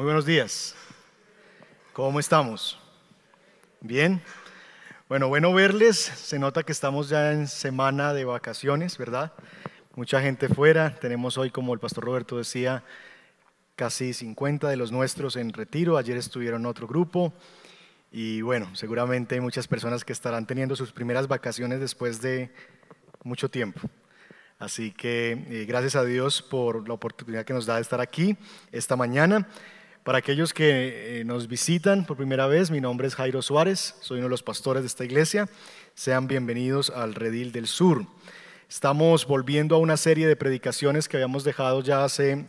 Muy buenos días. ¿Cómo estamos? Bien. Bueno, bueno verles. Se nota que estamos ya en semana de vacaciones, ¿verdad? Mucha gente fuera. Tenemos hoy, como el pastor Roberto decía, casi 50 de los nuestros en retiro. Ayer estuvieron otro grupo. Y bueno, seguramente hay muchas personas que estarán teniendo sus primeras vacaciones después de mucho tiempo. Así que eh, gracias a Dios por la oportunidad que nos da de estar aquí esta mañana. Para aquellos que eh, nos visitan por primera vez, mi nombre es Jairo Suárez, soy uno de los pastores de esta iglesia. Sean bienvenidos al Redil del Sur. Estamos volviendo a una serie de predicaciones que habíamos dejado ya hace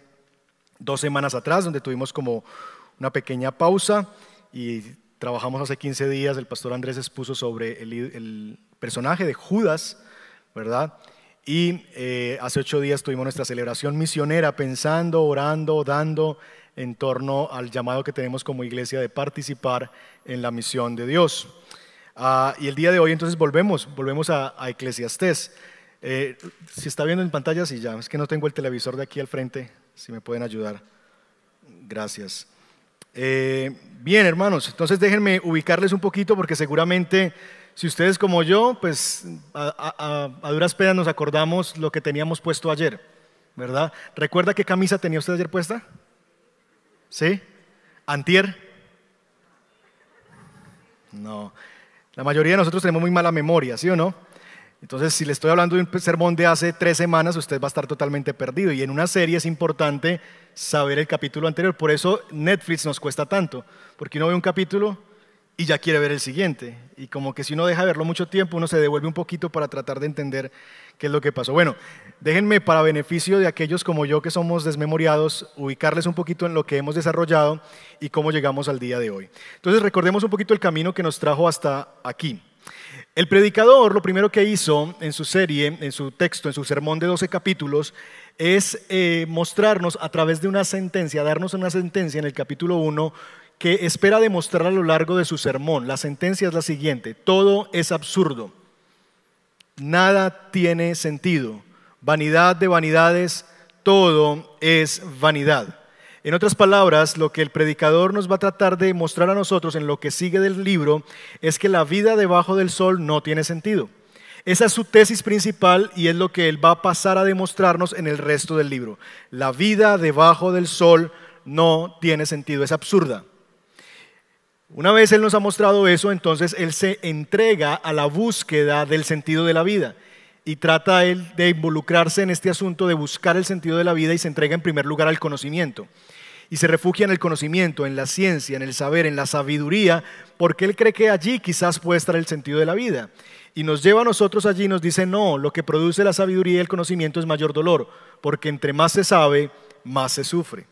dos semanas atrás, donde tuvimos como una pequeña pausa y trabajamos hace 15 días. El pastor Andrés expuso sobre el, personaje de Judas, ¿verdad? Y eh, hace ocho días tuvimos nuestra celebración misionera pensando, orando, dando en torno al llamado que tenemos como iglesia de participar en la misión de Dios. Ah, y el día de hoy entonces volvemos, volvemos a, a. Eh, si está viendo en pantalla, sí ya, es que no tengo el televisor de aquí al frente, si me pueden ayudar. Gracias. Eh, bien, hermanos, entonces déjenme ubicarles un poquito porque seguramente si ustedes como yo, pues a, duras penas nos acordamos lo que teníamos puesto ayer, ¿verdad? ¿Recuerda qué camisa tenía usted ayer puesta? ¿Sí? ¿Antier? No. La mayoría de nosotros tenemos muy mala memoria, ¿sí o no? Entonces, si le estoy hablando de un sermón de hace tres semanas, usted va a estar totalmente perdido. Y en una serie es importante saber el capítulo anterior. Por eso Netflix nos cuesta tanto, porque uno ve un capítulo y ya quiere ver el siguiente. Y como que si uno deja verlo mucho tiempo, uno se devuelve un poquito para tratar de entender qué es lo que pasó. Bueno, déjenme para beneficio de aquellos como yo que somos desmemoriados, ubicarles un poquito en lo que hemos desarrollado y cómo llegamos al día de hoy. Entonces recordemos un poquito el camino que nos trajo hasta aquí. El predicador lo primero que hizo en su serie, en su texto, en su sermón de 12 capítulos, es eh, mostrarnos a través de una sentencia, darnos una sentencia en el capítulo 1 que espera demostrar a lo largo de su sermón. La sentencia es la siguiente, todo es absurdo, nada tiene sentido, vanidad de vanidades, todo es vanidad. En otras palabras, lo que el predicador nos va a tratar de mostrar a nosotros en lo que sigue del libro es que la vida debajo del sol no tiene sentido. Esa es su tesis principal y es lo que él va a pasar a demostrarnos en el resto del libro. La vida debajo del sol no tiene sentido, es absurda. Una vez Él nos ha mostrado eso, entonces Él se entrega a la búsqueda del sentido de la vida y trata Él de involucrarse en este asunto de buscar el sentido de la vida y se entrega en primer lugar al conocimiento. Y se refugia en el conocimiento, en la ciencia, en el saber, en la sabiduría, porque Él cree que allí quizás puede estar el sentido de la vida. Y nos lleva a nosotros allí y nos dice, no, lo que produce la sabiduría y el conocimiento es mayor dolor, porque entre más se sabe, más se sufre.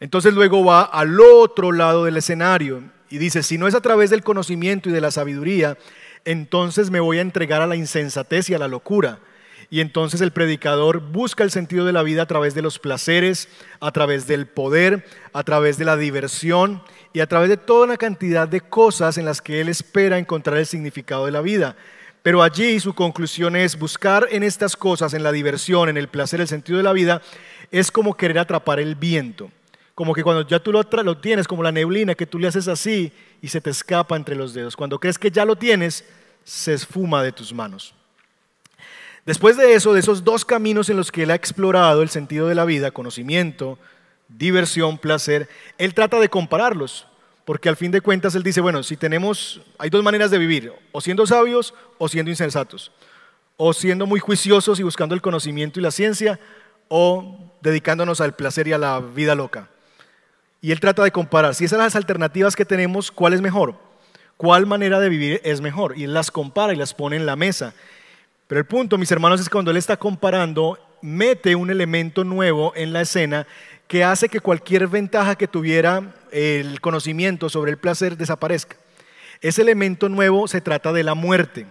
Entonces luego va al otro lado del escenario y dice, si no es a través del conocimiento y de la sabiduría, entonces me voy a entregar a la insensatez y a la locura. Y entonces el predicador busca el sentido de la vida a través de los placeres, a través del poder, a través de la diversión y a través de toda una cantidad de cosas en las que él espera encontrar el significado de la vida. Pero allí su conclusión es buscar en estas cosas, en la diversión, en el placer, el sentido de la vida, es como querer atrapar el viento. Como que cuando ya tú lo, lo tienes, como la neblina, que tú le haces así y se te escapa entre los dedos. Cuando crees que ya lo tienes, se esfuma de tus manos. Después de eso, de esos dos caminos en los que él ha explorado el sentido de la vida, conocimiento, diversión, placer, él trata de compararlos, porque al fin de cuentas él dice, bueno, si tenemos, hay dos maneras de vivir, o siendo sabios o siendo insensatos, o siendo muy juiciosos y buscando el conocimiento y la ciencia, o dedicándonos al placer y a la vida loca. Y él trata de comparar, si esas son las alternativas que tenemos, ¿cuál es mejor? ¿Cuál manera de vivir es mejor? Y él las compara y las pone en la mesa. Pero el punto, mis hermanos, es que cuando él está comparando, mete un elemento nuevo en la escena que hace que cualquier ventaja que tuviera el conocimiento sobre el placer desaparezca. Ese elemento nuevo se trata de la muerte.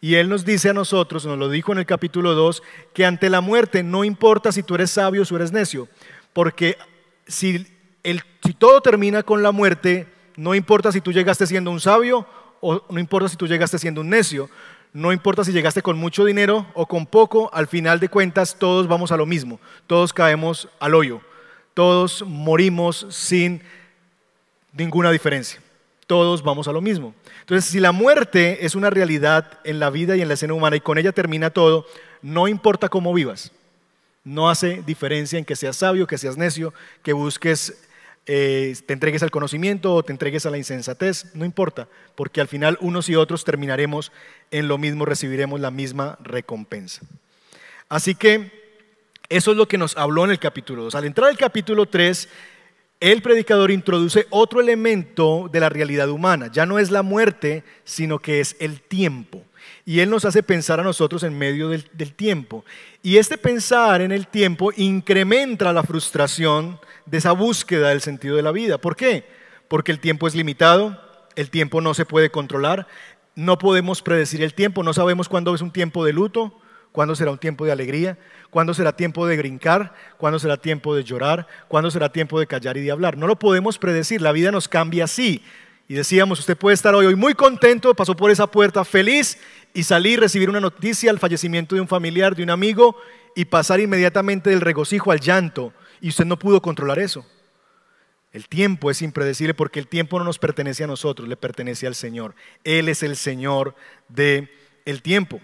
Y Él nos dice a nosotros, nos lo dijo en el capítulo 2, que ante la muerte no importa si tú eres sabio o si eres necio, porque si si todo termina con la muerte, no importa si tú llegaste siendo un sabio o no importa si tú llegaste siendo un necio, no importa si llegaste con mucho dinero o con poco, al final de cuentas todos vamos a lo mismo, todos caemos al hoyo, Todos morimos sin ninguna diferencia. Todos vamos a lo mismo. Entonces, si la muerte es una realidad en la vida y en la escena humana y con ella termina todo, no importa cómo vivas. No hace diferencia en que seas sabio, que seas necio, que busques, eh, te entregues al conocimiento o te entregues a la insensatez. No importa, porque al final unos y otros terminaremos en lo mismo, recibiremos la misma recompensa. Así que eso es lo que nos habló en el capítulo 2. Al entrar al capítulo 3, el predicador introduce otro elemento de la realidad humana. Ya no es la muerte, sino que es el tiempo. Y Él nos hace pensar a nosotros en medio del, tiempo. Y este pensar en el tiempo incrementa la frustración de esa búsqueda del sentido de la vida. ¿Por qué? Porque el tiempo es limitado, el tiempo no se puede controlar, no podemos predecir el tiempo, no sabemos cuándo es un tiempo de luto, cuándo será un tiempo de alegría, cuándo será tiempo de brincar, cuándo será tiempo de llorar, cuándo será tiempo de callar y de hablar. No lo podemos predecir, la vida nos cambia así. Y decíamos, usted puede estar hoy, hoy muy contento, pasó por esa puerta feliz y salir, recibir una noticia, el fallecimiento de un familiar, de un amigo, y pasar inmediatamente del regocijo al llanto. Y usted no pudo controlar eso. El tiempo es impredecible porque el tiempo no nos pertenece a nosotros, le pertenece al Señor. Él es el Señor del el tiempo.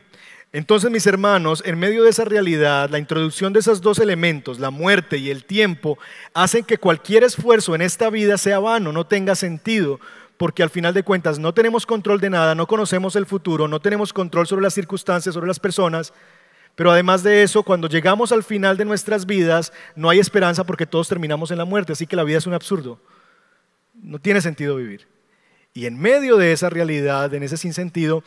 Entonces, mis hermanos, en medio de esa realidad, la introducción de esos dos elementos, la muerte y el tiempo, hacen que cualquier esfuerzo en esta vida sea vano, no tenga sentido, porque al final de cuentas no tenemos control de nada, no conocemos el futuro, no tenemos control sobre las circunstancias, sobre las personas, pero además de eso, cuando llegamos al final de nuestras vidas, no hay esperanza porque todos terminamos en la muerte, así que la vida es un absurdo. No tiene sentido vivir. Y en medio de esa realidad, en ese sinsentido,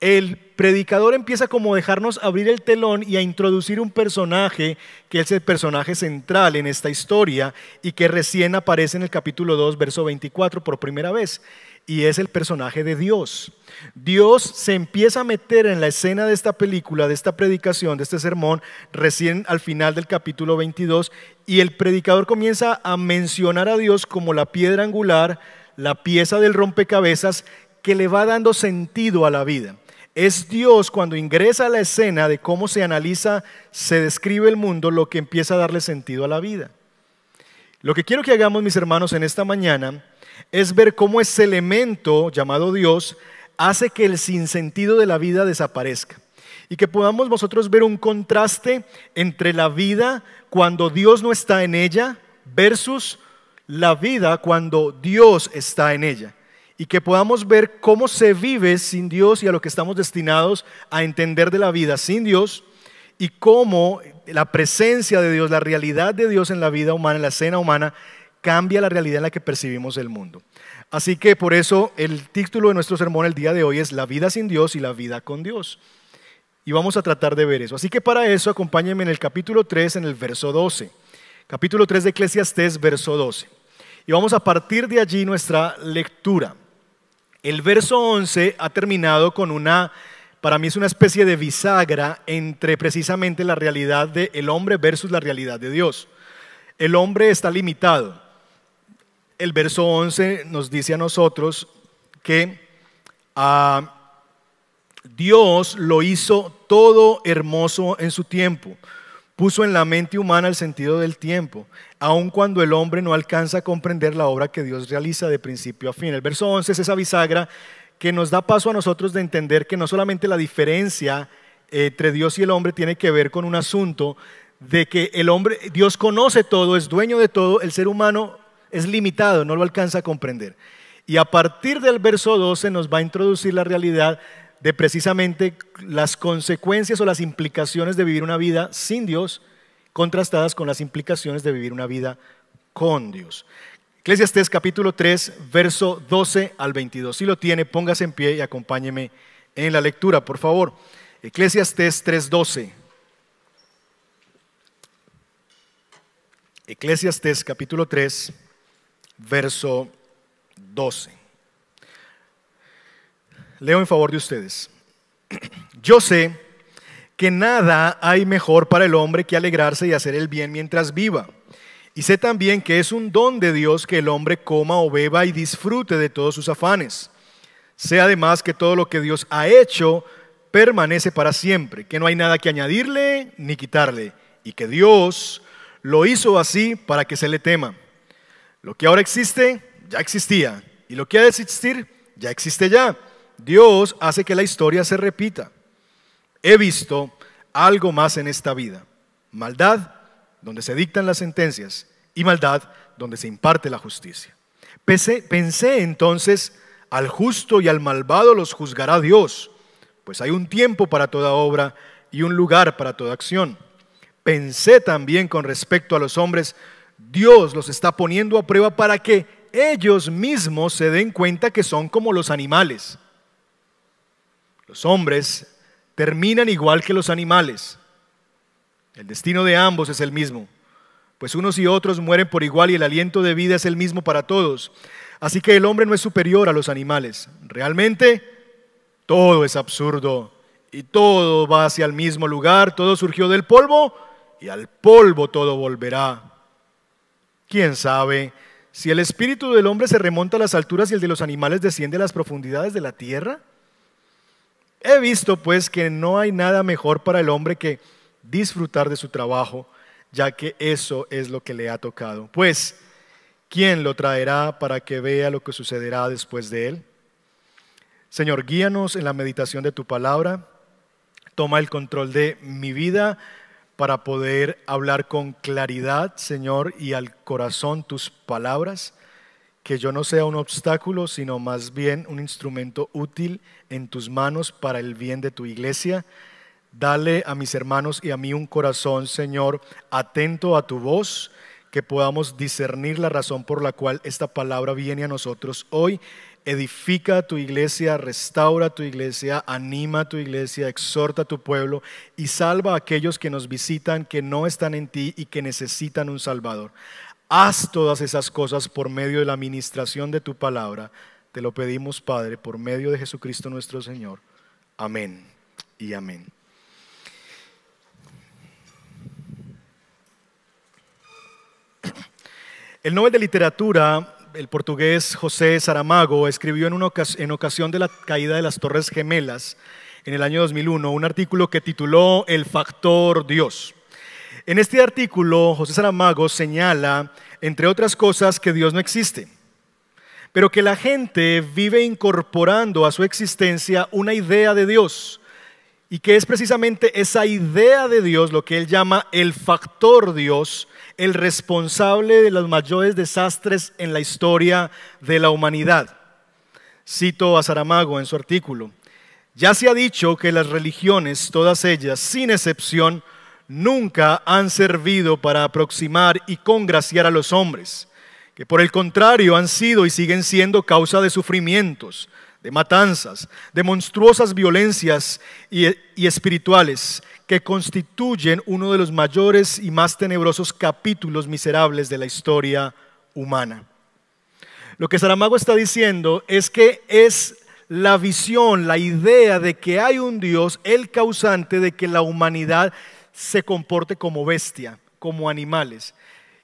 el predicador empieza como a dejarnos abrir el telón y a introducir un personaje que es el personaje central en esta historia y que recién aparece en el capítulo 2, verso 24 por primera vez. Y es el personaje de Dios. Dios se empieza a meter en la escena de esta película, de esta predicación, de este sermón, recién al final del capítulo 22, y el predicador comienza a mencionar a Dios como la piedra angular, la pieza del rompecabezas que le va dando sentido a la vida. Es Dios cuando ingresa a la escena de cómo se analiza, se describe el mundo, lo que empieza a darle sentido a la vida. Lo que quiero que hagamos, mis hermanos, en esta mañana es ver cómo ese elemento llamado Dios hace que el sinsentido de la vida desaparezca. Y que podamos nosotros ver un contraste entre la vida cuando Dios no está en ella versus la vida cuando Dios está en ella y que podamos ver cómo se vive sin Dios y a lo que estamos destinados a entender de la vida sin Dios y cómo la presencia de Dios, la realidad de Dios en la vida humana, en la escena humana, cambia la realidad en la que percibimos el mundo. Así que por eso el título de nuestro sermón el día de hoy es La vida sin Dios y la vida con Dios. Y vamos a tratar de ver eso. Así que para eso acompáñenme en el capítulo 3, en el verso 12. Capítulo 3 de Eclesiastés, verso 12. Y vamos a partir de allí nuestra lectura. El verso 11 ha terminado con una, para mí es una especie de bisagra entre precisamente la realidad del hombre versus la realidad de Dios. El hombre está limitado. El verso 11 nos dice a nosotros que ah, Dios lo hizo todo hermoso en su tiempo puso en la mente humana el sentido del tiempo, aun cuando el hombre no alcanza a comprender la obra que Dios realiza de principio a fin. El verso 11 es esa bisagra que nos da paso a nosotros de entender que no solamente la diferencia entre Dios y el hombre tiene que ver con un asunto de que el hombre, Dios conoce todo, es dueño de todo, el ser humano es limitado, no lo alcanza a comprender. Y a partir del verso 12 nos va a introducir la realidad de precisamente las consecuencias o las implicaciones de vivir una vida sin Dios contrastadas con las implicaciones de vivir una vida con Dios. Eclesiastés capítulo 3, verso 12 al 22. Si lo tiene, póngase en pie y acompáñeme en la lectura, por favor. Eclesiastés 3:12. Eclesiastés capítulo 3, verso 12. Leo en favor de ustedes. Yo sé que nada hay mejor para el hombre que alegrarse y hacer el bien mientras viva. Y sé también que es un don de Dios que el hombre coma o beba y disfrute de todos sus afanes. Sé además que todo lo que Dios ha hecho permanece para siempre, que no hay nada que añadirle ni quitarle, y que Dios lo hizo así para que se le tema. Lo que ahora existe, ya existía. Y lo que ha de existir, ya existe ya. Dios hace que la historia se repita. He visto algo más en esta vida. Maldad, donde se dictan las sentencias, y maldad, donde se imparte la justicia. Pensé, pensé entonces, al justo y al malvado los juzgará Dios, pues hay un tiempo para toda obra y un lugar para toda acción. Pensé también con respecto a los hombres, Dios los está poniendo a prueba para que ellos mismos se den cuenta que son como los animales. Los hombres terminan igual que los animales. El destino de ambos es el mismo, pues unos y otros mueren por igual y el aliento de vida es el mismo para todos. Así que el hombre no es superior a los animales. Realmente todo es absurdo y todo va hacia el mismo lugar, todo surgió del polvo y al polvo todo volverá. ¿Quién sabe si el espíritu del hombre se remonta a las alturas y el de los animales desciende a las profundidades de la tierra? He visto pues que no hay nada mejor para el hombre que disfrutar de su trabajo, ya que eso es lo que le ha tocado. Pues, ¿quién lo traerá para que vea lo que sucederá después de él? Señor, guíanos en la meditación de tu palabra. Toma el control de mi vida para poder hablar con claridad, Señor, y al corazón tus palabras que yo no sea un obstáculo, sino más bien un instrumento útil en tus manos para el bien de tu iglesia. Dale a mis hermanos y a mí un corazón, Señor, atento a tu voz, que podamos discernir la razón por la cual esta palabra viene a nosotros hoy. Edifica tu iglesia, restaura tu iglesia, anima tu iglesia, exhorta a tu pueblo y salva a aquellos que nos visitan, que no están en ti y que necesitan un Salvador. Haz todas esas cosas por medio de la administración de tu palabra. Te lo pedimos, Padre, por medio de Jesucristo nuestro Señor. Amén y amén. El Nobel de Literatura, el portugués José Saramago, escribió en, en ocasión de la caída de las Torres Gemelas en el año 2001 un artículo que tituló El factor Dios. En este artículo, José Saramago señala, entre otras cosas, que Dios no existe, pero que la gente vive incorporando a su existencia una idea de Dios, y que es precisamente esa idea de Dios lo que él llama el factor Dios, el responsable de los mayores desastres en la historia de la humanidad. Cito a Saramago en su artículo. Ya se ha dicho que las religiones, todas ellas, sin excepción, nunca han servido para aproximar y congraciar a los hombres, que por el contrario han sido y siguen siendo causa de sufrimientos, de matanzas, de monstruosas violencias y, espirituales que constituyen uno de los mayores y más tenebrosos capítulos miserables de la historia humana. Lo que Saramago está diciendo es que es la visión, la idea de que hay un Dios, el causante de que la humanidad se comporte como bestia, como animales.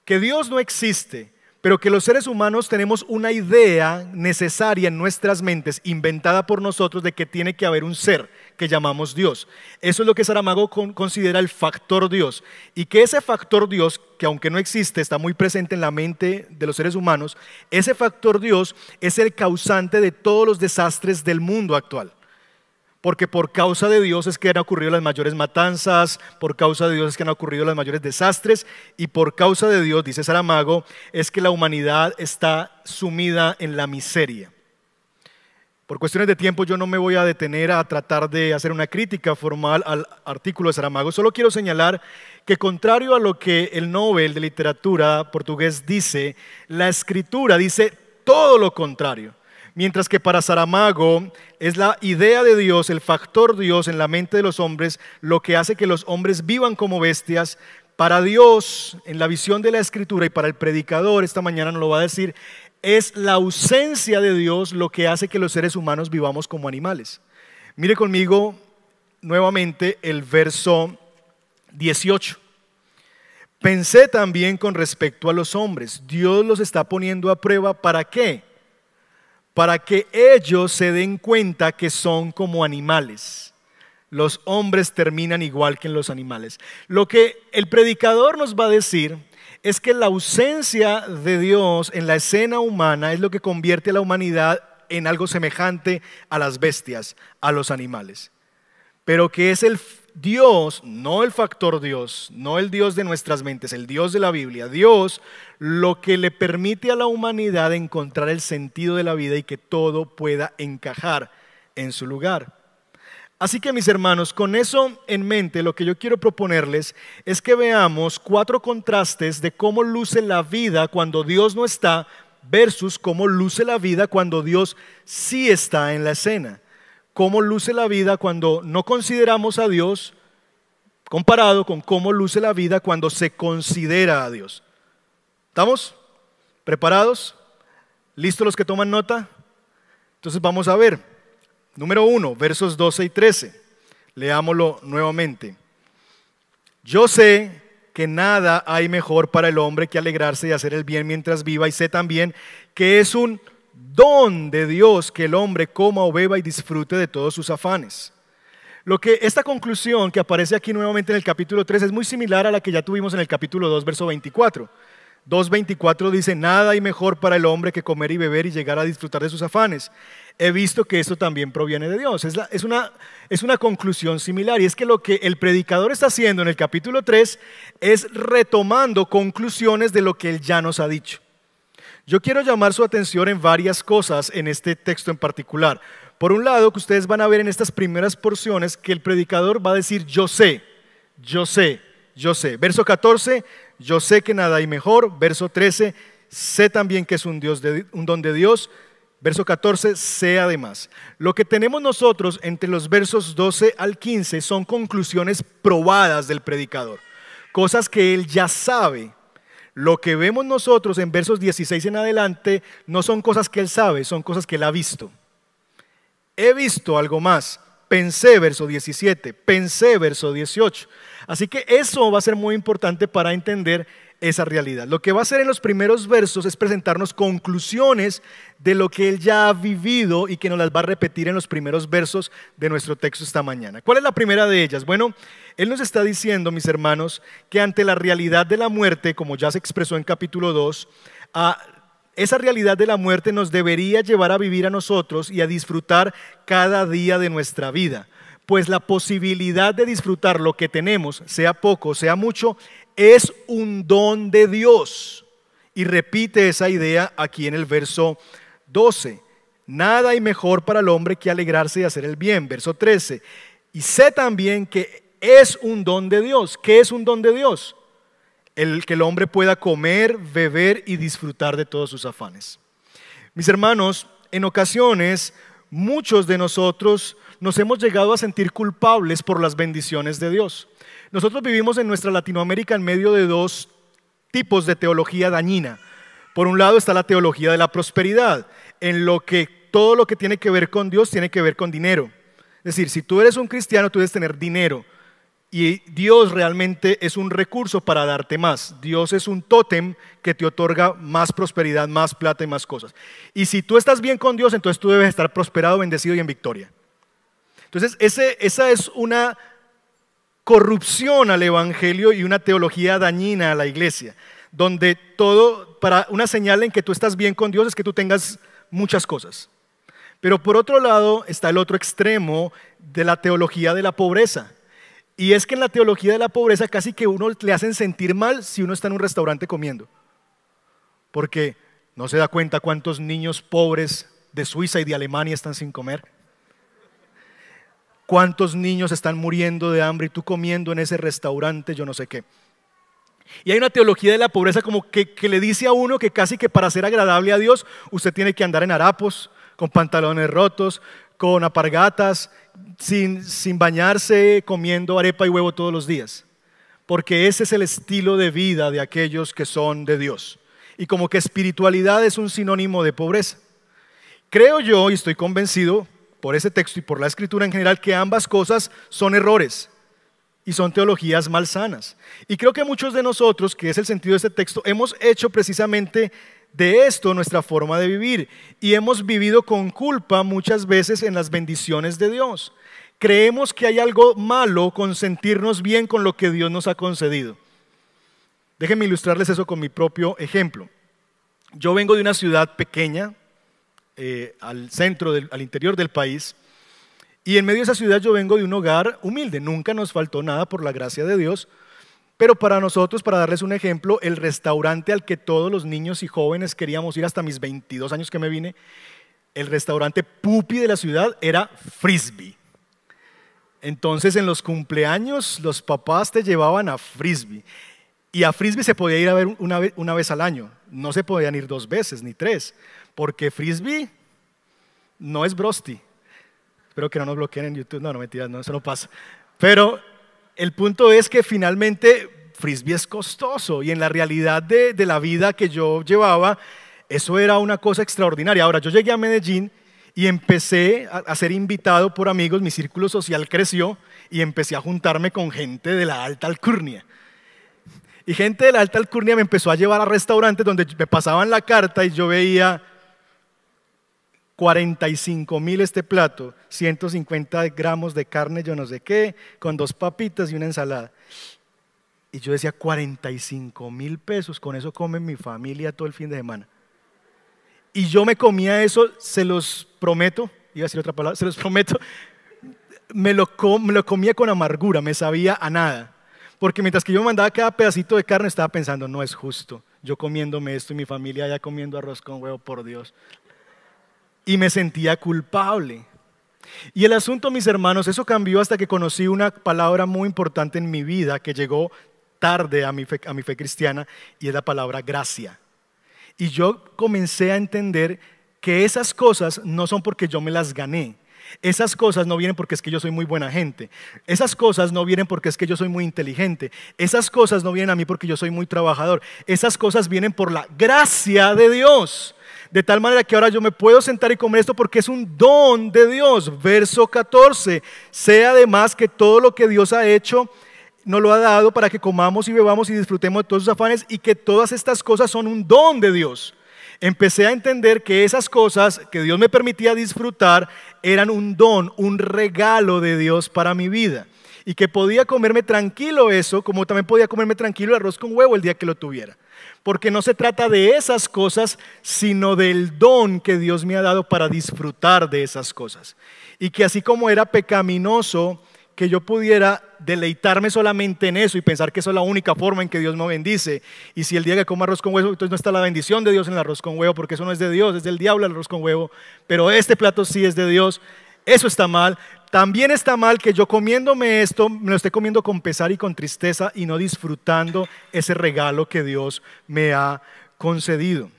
Que Dios no existe, pero que los seres humanos tenemos una idea necesaria en nuestras mentes, inventada por nosotros, de que tiene que haber un ser que llamamos Dios. Eso es lo que Saramago considera el factor Dios. Y que ese factor Dios, que aunque no existe, está muy presente en la mente de los seres humanos, ese factor Dios es el causante de todos los desastres del mundo actual porque por causa de Dios es que han ocurrido las mayores matanzas, por causa de Dios es que han ocurrido los mayores desastres, y por causa de Dios, dice Saramago, es que la humanidad está sumida en la miseria. Por cuestiones de tiempo yo no me voy a detener a tratar de hacer una crítica formal al artículo de Saramago, solo quiero señalar que contrario a lo que el Nobel de Literatura portugués dice, la escritura dice todo lo contrario. Mientras que para Saramago es la idea de Dios, el factor Dios en la mente de los hombres, lo que hace que los hombres vivan como bestias. Para Dios, en la visión de la escritura y para el predicador, esta mañana nos lo va a decir, es la ausencia de Dios lo que hace que los seres humanos vivamos como animales. Mire conmigo nuevamente el verso 18. Pensé también con respecto a los hombres, Dios los está poniendo a prueba para qué? Para que ellos se den cuenta que son como animales. Los hombres terminan igual que los animales. Lo que el predicador nos va a decir es que la ausencia de Dios en la escena humana es lo que convierte a la humanidad en algo semejante a las bestias, a los animales. Pero que es el Dios, no el factor Dios, no el Dios de nuestras mentes, el Dios de la Biblia, Dios lo que le permite a la humanidad encontrar el sentido de la vida y que todo pueda encajar en su lugar. Así que mis hermanos, con eso en mente, lo que yo quiero proponerles es que veamos cuatro contrastes de cómo luce la vida cuando Dios no está versus cómo luce la vida cuando Dios sí está en la escena. Cómo luce la vida cuando no consideramos a Dios comparado con cómo luce la vida cuando se considera a Dios. ¿Estamos? ¿Preparados? ¿Listos los que toman nota? Entonces vamos a ver. Número 1, versos 12 y 13. Leámoslo nuevamente. Yo sé que nada hay mejor para el hombre que alegrarse y hacer el bien mientras viva y sé también que es un don de Dios que el hombre coma o beba y disfrute de todos sus afanes. Lo que esta conclusión que aparece aquí nuevamente en el capítulo 3 es muy similar a la que ya tuvimos en el capítulo 2, verso 24. 2.24 dice, nada hay mejor para el hombre que comer y beber y llegar a disfrutar de sus afanes he visto que esto también proviene de Dios. Es, una, es una conclusión similar y es que lo que el predicador está haciendo en el capítulo 3 es retomando conclusiones de lo que él ya nos ha dicho. Yo quiero llamar su atención en varias cosas en este texto en particular. Por un lado, que ustedes van a ver en estas primeras porciones que el predicador va a decir yo sé, yo sé, yo sé. Verso 14, yo sé que nada hay mejor. Verso 13, sé también que es un, Dios un don de Dios. Verso 14, sea además. Lo que tenemos nosotros entre los versos 12 al 15 son conclusiones probadas del predicador, cosas que él ya sabe. Lo que vemos nosotros en versos 16 en adelante no son cosas que él sabe, son cosas que él ha visto. He visto algo más. Pensé, verso 17, pensé, verso 18. Así que eso va a ser muy importante para entender esa realidad. Lo que va a hacer en los primeros versos es presentarnos conclusiones de lo que él ya ha vivido y que nos las va a repetir en los primeros versos de nuestro texto esta mañana. ¿Cuál es la primera de ellas? Bueno, él nos está diciendo, mis hermanos, que ante la realidad de la muerte, como ya se expresó en capítulo 2, a esa realidad de la muerte nos debería llevar a vivir a nosotros y a disfrutar cada día de nuestra vida. Pues la posibilidad de disfrutar lo que tenemos, sea poco, sea mucho, es un don de Dios. Y repite esa idea aquí en el verso 12. Nada hay mejor para el hombre que alegrarse y hacer el bien. Verso 13. Y sé también que es un don de Dios. ¿Qué es un don de Dios? El que el hombre pueda comer, beber y disfrutar de todos sus afanes. Mis hermanos, en ocasiones muchos de nosotros nos hemos llegado a sentir culpables por las bendiciones de Dios. Nosotros vivimos en nuestra Latinoamérica en medio de dos tipos de teología dañina. Por un lado está la teología de la prosperidad, en lo que todo lo que tiene que ver con Dios tiene que ver con dinero. Es decir, si tú eres un cristiano, tú debes tener dinero. Y Dios realmente es un recurso para darte más. Dios es un tótem que te otorga más prosperidad, más plata y más cosas. Y si tú estás bien con Dios, entonces tú debes estar prosperado, bendecido y en victoria. Entonces, esa es una corrupción al Evangelio y una teología dañina a la iglesia, donde todo, para una señal en que tú estás bien con Dios es que tú tengas muchas cosas. Pero por otro lado está el otro extremo de la teología de la pobreza. Y es que en la teología de la pobreza casi que uno le hacen sentir mal si uno está en un restaurante comiendo. Porque no se da cuenta cuántos niños pobres de Suiza y de Alemania están sin comer cuántos niños están muriendo de hambre y tú comiendo en ese restaurante, yo no sé qué. Y hay una teología de la pobreza como que, le dice a uno que casi que para ser agradable a Dios usted tiene que andar en harapos, con pantalones rotos, con apargatas, sin, sin bañarse, comiendo arepa y huevo todos los días. Porque ese es el estilo de vida de aquellos que son de Dios. Y como que espiritualidad es un sinónimo de pobreza. Creo yo y estoy convencido por ese texto y por la escritura en general que ambas cosas son errores y son teologías malsanas. Y creo que muchos de nosotros, que es el sentido de este texto, hemos hecho precisamente de esto nuestra forma de vivir y hemos vivido con culpa muchas veces en las bendiciones de Dios. Creemos que hay algo malo con sentirnos bien con lo que Dios nos ha concedido. Déjenme ilustrarles eso con mi propio ejemplo. Yo vengo de una ciudad pequeña, eh, al centro, al interior del país, y en medio de esa ciudad yo vengo de un hogar humilde. Nunca nos faltó nada por la gracia de Dios. Pero para nosotros, para darles un ejemplo, el restaurante al que todos los niños y jóvenes queríamos ir hasta mis 22 años que me vine, el restaurante pupi de la ciudad era Frisbee. Entonces en los cumpleaños los papás te llevaban a Frisbee. Y a Frisbee se podía ir a ver una vez, una vez al año. No se podían ir dos veces ni tres. Porque Frisbee no es Brosty. Espero que no nos bloqueen en YouTube. No, no mentiras, no, eso no pasa. Pero el punto es que finalmente Frisbee es costoso y en la realidad de, de la vida que yo llevaba, eso era una cosa extraordinaria. Ahora, yo llegué a Medellín y empecé a, ser invitado por amigos, mi círculo social creció y empecé a juntarme con gente de la alta alcurnia. Y gente de la alta alcurnia me empezó a llevar a restaurantes donde me pasaban la carta y yo veía 45 mil este plato, 150 gramos de carne, yo no sé qué, con dos papitas y una ensalada. Y yo decía, 45 mil pesos, con eso come mi familia todo el fin de semana. Y yo me comía eso, se los prometo, iba a decir otra palabra, se los prometo, me lo, comía con amargura, me sabía a nada. Porque mientras que yo mandaba cada pedacito de carne, estaba pensando, no es justo. Yo comiéndome esto y mi familia ya comiendo arroz con huevo, por Dios. Y me sentía culpable. Y el asunto, mis hermanos, eso cambió hasta que conocí una palabra muy importante en mi vida que llegó tarde a mi fe, cristiana y es la palabra gracia. Y yo comencé a entender que esas cosas no son porque yo me las gané. Esas cosas no vienen porque es que yo soy muy buena gente. Esas cosas no vienen porque es que yo soy muy inteligente. Esas cosas no vienen a mí porque yo soy muy trabajador. Esas cosas vienen por la gracia de Dios. De tal manera que ahora yo me puedo sentar y comer esto porque es un don de Dios. Verso 14. Sea además que todo lo que Dios ha hecho nos lo ha dado para que comamos y bebamos y disfrutemos de todos sus afanes y que todas estas cosas son un don de Dios. Empecé a entender que esas cosas que Dios me permitía disfrutar eran un don, un regalo de Dios para mi vida. Y que podía comerme tranquilo eso, como también podía comerme tranquilo el arroz con huevo el día que lo tuviera. Porque no se trata de esas cosas, sino del don que Dios me ha dado para disfrutar de esas cosas. Y que así como era pecaminoso, que yo pudiera deleitarme solamente en eso y pensar que eso es la única forma en que Dios me bendice. Y si el día que como arroz con huevo, entonces no está la bendición de Dios en el arroz con huevo, porque eso no es de Dios, es del diablo el arroz con huevo. Pero este plato sí es de Dios. Eso está mal. También está mal que yo comiéndome esto, me lo esté comiendo con pesar y con tristeza y no disfrutando ese regalo que Dios me ha concedido.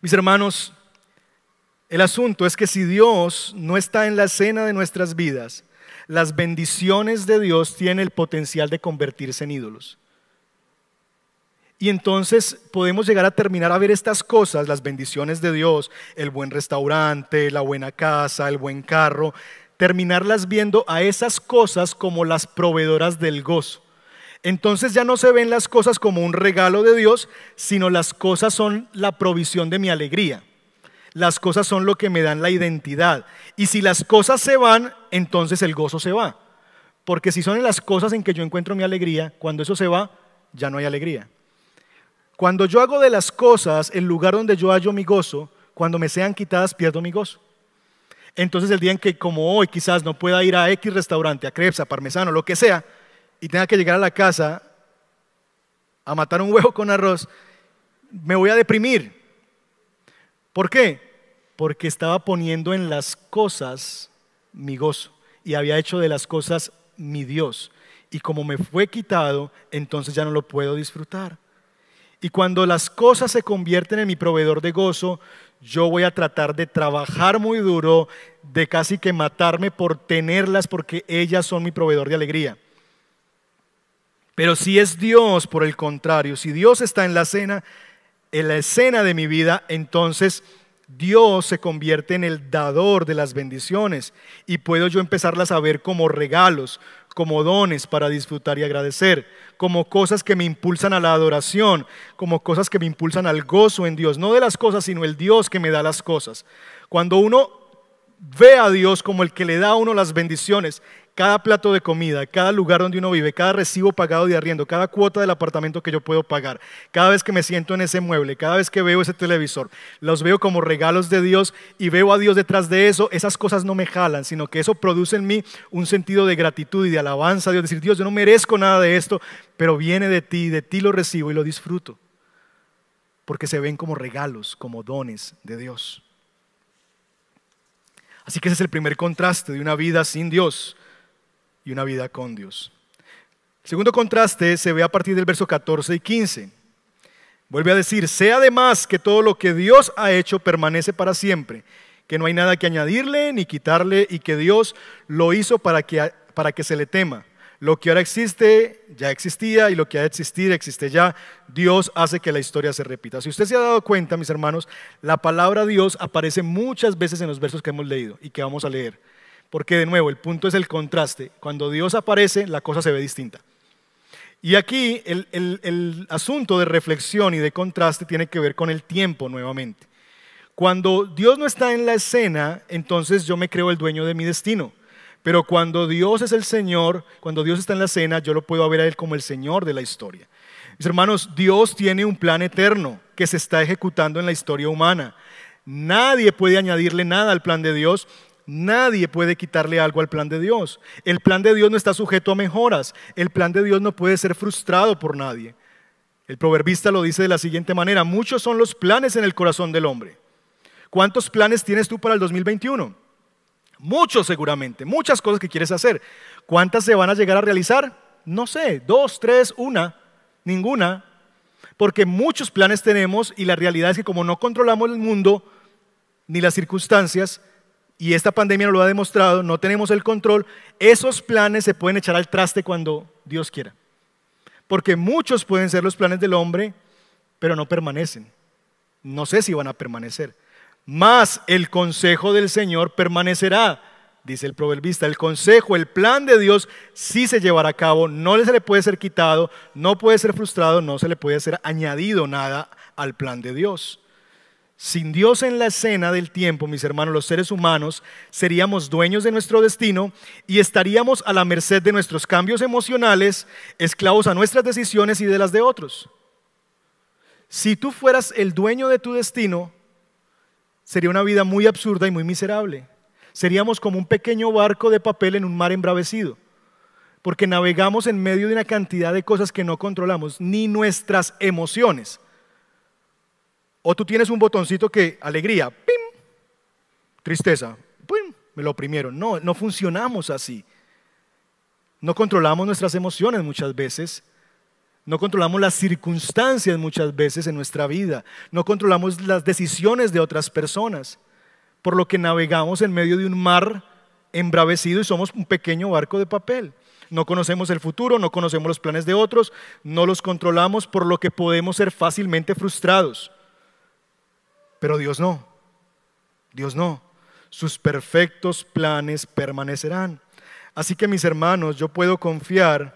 Mis hermanos, el asunto es que si Dios no está en la escena de nuestras vidas, las bendiciones de Dios tienen el potencial de convertirse en ídolos. Y entonces podemos llegar a terminar a ver estas cosas, las bendiciones de Dios, el buen restaurante, la buena casa, el buen carro, terminarlas viendo a esas cosas como las proveedoras del gozo. Entonces ya no se ven las cosas como un regalo de Dios, sino las cosas son la provisión de mi alegría. Las cosas son lo que me dan la identidad. Y si las cosas se van, entonces el gozo se va. Porque si son las cosas en que yo encuentro mi alegría, cuando eso se va, ya no hay alegría. Cuando yo hago de las cosas el lugar donde yo hallo mi gozo, cuando me sean quitadas pierdo mi gozo. Entonces el día en que como hoy quizás no pueda ir a X restaurante, a Crepes, a Parmesano, lo que sea, y tenga que llegar a la casa a matar un huevo con arroz, me voy a deprimir. ¿Por qué? Porque estaba poniendo en las cosas mi gozo y había hecho de las cosas mi Dios. Y como me fue quitado, entonces ya no lo puedo disfrutar. Y cuando las cosas se convierten en mi proveedor de gozo, yo voy a tratar de trabajar muy duro, de casi que matarme por tenerlas porque ellas son mi proveedor de alegría. Pero si es Dios, por el contrario, si Dios está en la cena, en la escena de mi vida, entonces Dios se convierte en el dador de las bendiciones y puedo yo empezarlas a ver como regalos, como dones para disfrutar y agradecer, como cosas que me impulsan a la adoración, como cosas que me impulsan al gozo en Dios, no de las cosas, sino el Dios que me da las cosas. Cuando uno ve a Dios como el que le da a uno las bendiciones, cada plato de comida, cada lugar donde uno vive, cada recibo pagado de arriendo, cada cuota del apartamento que yo puedo pagar, cada vez que me siento en ese mueble, cada vez que veo ese televisor, los veo como regalos de Dios y veo a Dios detrás de eso, esas cosas no me jalan, sino que eso produce en mí un sentido de gratitud y de alabanza Dios, decir, Dios, yo no merezco nada de esto, pero viene de ti, de ti lo recibo y lo disfruto, porque se ven como regalos, como dones de Dios. Así que ese es el primer contraste de una vida sin Dios y una vida con Dios. El segundo contraste se ve a partir del verso 14 y 15. Vuelve a decir, sé además que todo lo que Dios ha hecho permanece para siempre, que no hay nada que añadirle ni quitarle y que Dios lo hizo para que, para que se le tema. Lo que ahora existe ya existía y lo que ha de existir existe ya. Dios hace que la historia se repita. Si usted se ha dado cuenta, mis hermanos, la palabra Dios aparece muchas veces en los versos que hemos leído y que vamos a leer. Porque de nuevo, el punto es el contraste. Cuando Dios aparece, la cosa se ve distinta. Y aquí el, asunto de reflexión y de contraste tiene que ver con el tiempo nuevamente. Cuando Dios no está en la escena, entonces yo me creo el dueño de mi destino. Pero cuando Dios es el Señor, cuando Dios está en la escena, yo lo puedo ver a Él como el Señor de la historia. Mis hermanos, Dios tiene un plan eterno que se está ejecutando en la historia humana. Nadie puede añadirle nada al plan de Dios Nadie puede quitarle algo al plan de Dios. El plan de Dios no está sujeto a mejoras. El plan de Dios no puede ser frustrado por nadie. El proverbista lo dice de la siguiente manera, muchos son los planes en el corazón del hombre. ¿Cuántos planes tienes tú para el 2021? Muchos seguramente, muchas cosas que quieres hacer. ¿Cuántas se van a llegar a realizar? No sé, dos, tres, una, ninguna. Porque muchos planes tenemos y la realidad es que como no controlamos el mundo ni las circunstancias, y esta pandemia nos lo ha demostrado, no tenemos el control, esos planes se pueden echar al traste cuando Dios quiera. Porque muchos pueden ser los planes del hombre, pero no permanecen. No sé si van a permanecer. Más el consejo del Señor permanecerá, dice el proverbista. El consejo, el plan de Dios sí se llevará a cabo, no se le puede ser quitado, no puede ser frustrado, no se le puede ser añadido nada al plan de Dios. Sin Dios en la escena del tiempo, mis hermanos, los seres humanos seríamos dueños de nuestro destino y estaríamos a la merced de nuestros cambios emocionales, esclavos a nuestras decisiones y de las de otros. Si tú fueras el dueño de tu destino, sería una vida muy absurda y muy miserable. Seríamos como un pequeño barco de papel en un mar embravecido, porque navegamos en medio de una cantidad de cosas que no controlamos, ni nuestras emociones o tú tienes un botoncito que, alegría, ¡pim! Tristeza, ¡pim! Me lo oprimieron. No, no funcionamos así. No controlamos nuestras emociones muchas veces. No controlamos las circunstancias muchas veces en nuestra vida. No controlamos las decisiones de otras personas. Por lo que navegamos en medio de un mar embravecido y somos un pequeño barco de papel. No conocemos el futuro, no conocemos los planes de otros, no los controlamos, por lo que podemos ser fácilmente frustrados. Pero Dios no. Dios no. Sus perfectos planes permanecerán. Así que mis hermanos, yo puedo confiar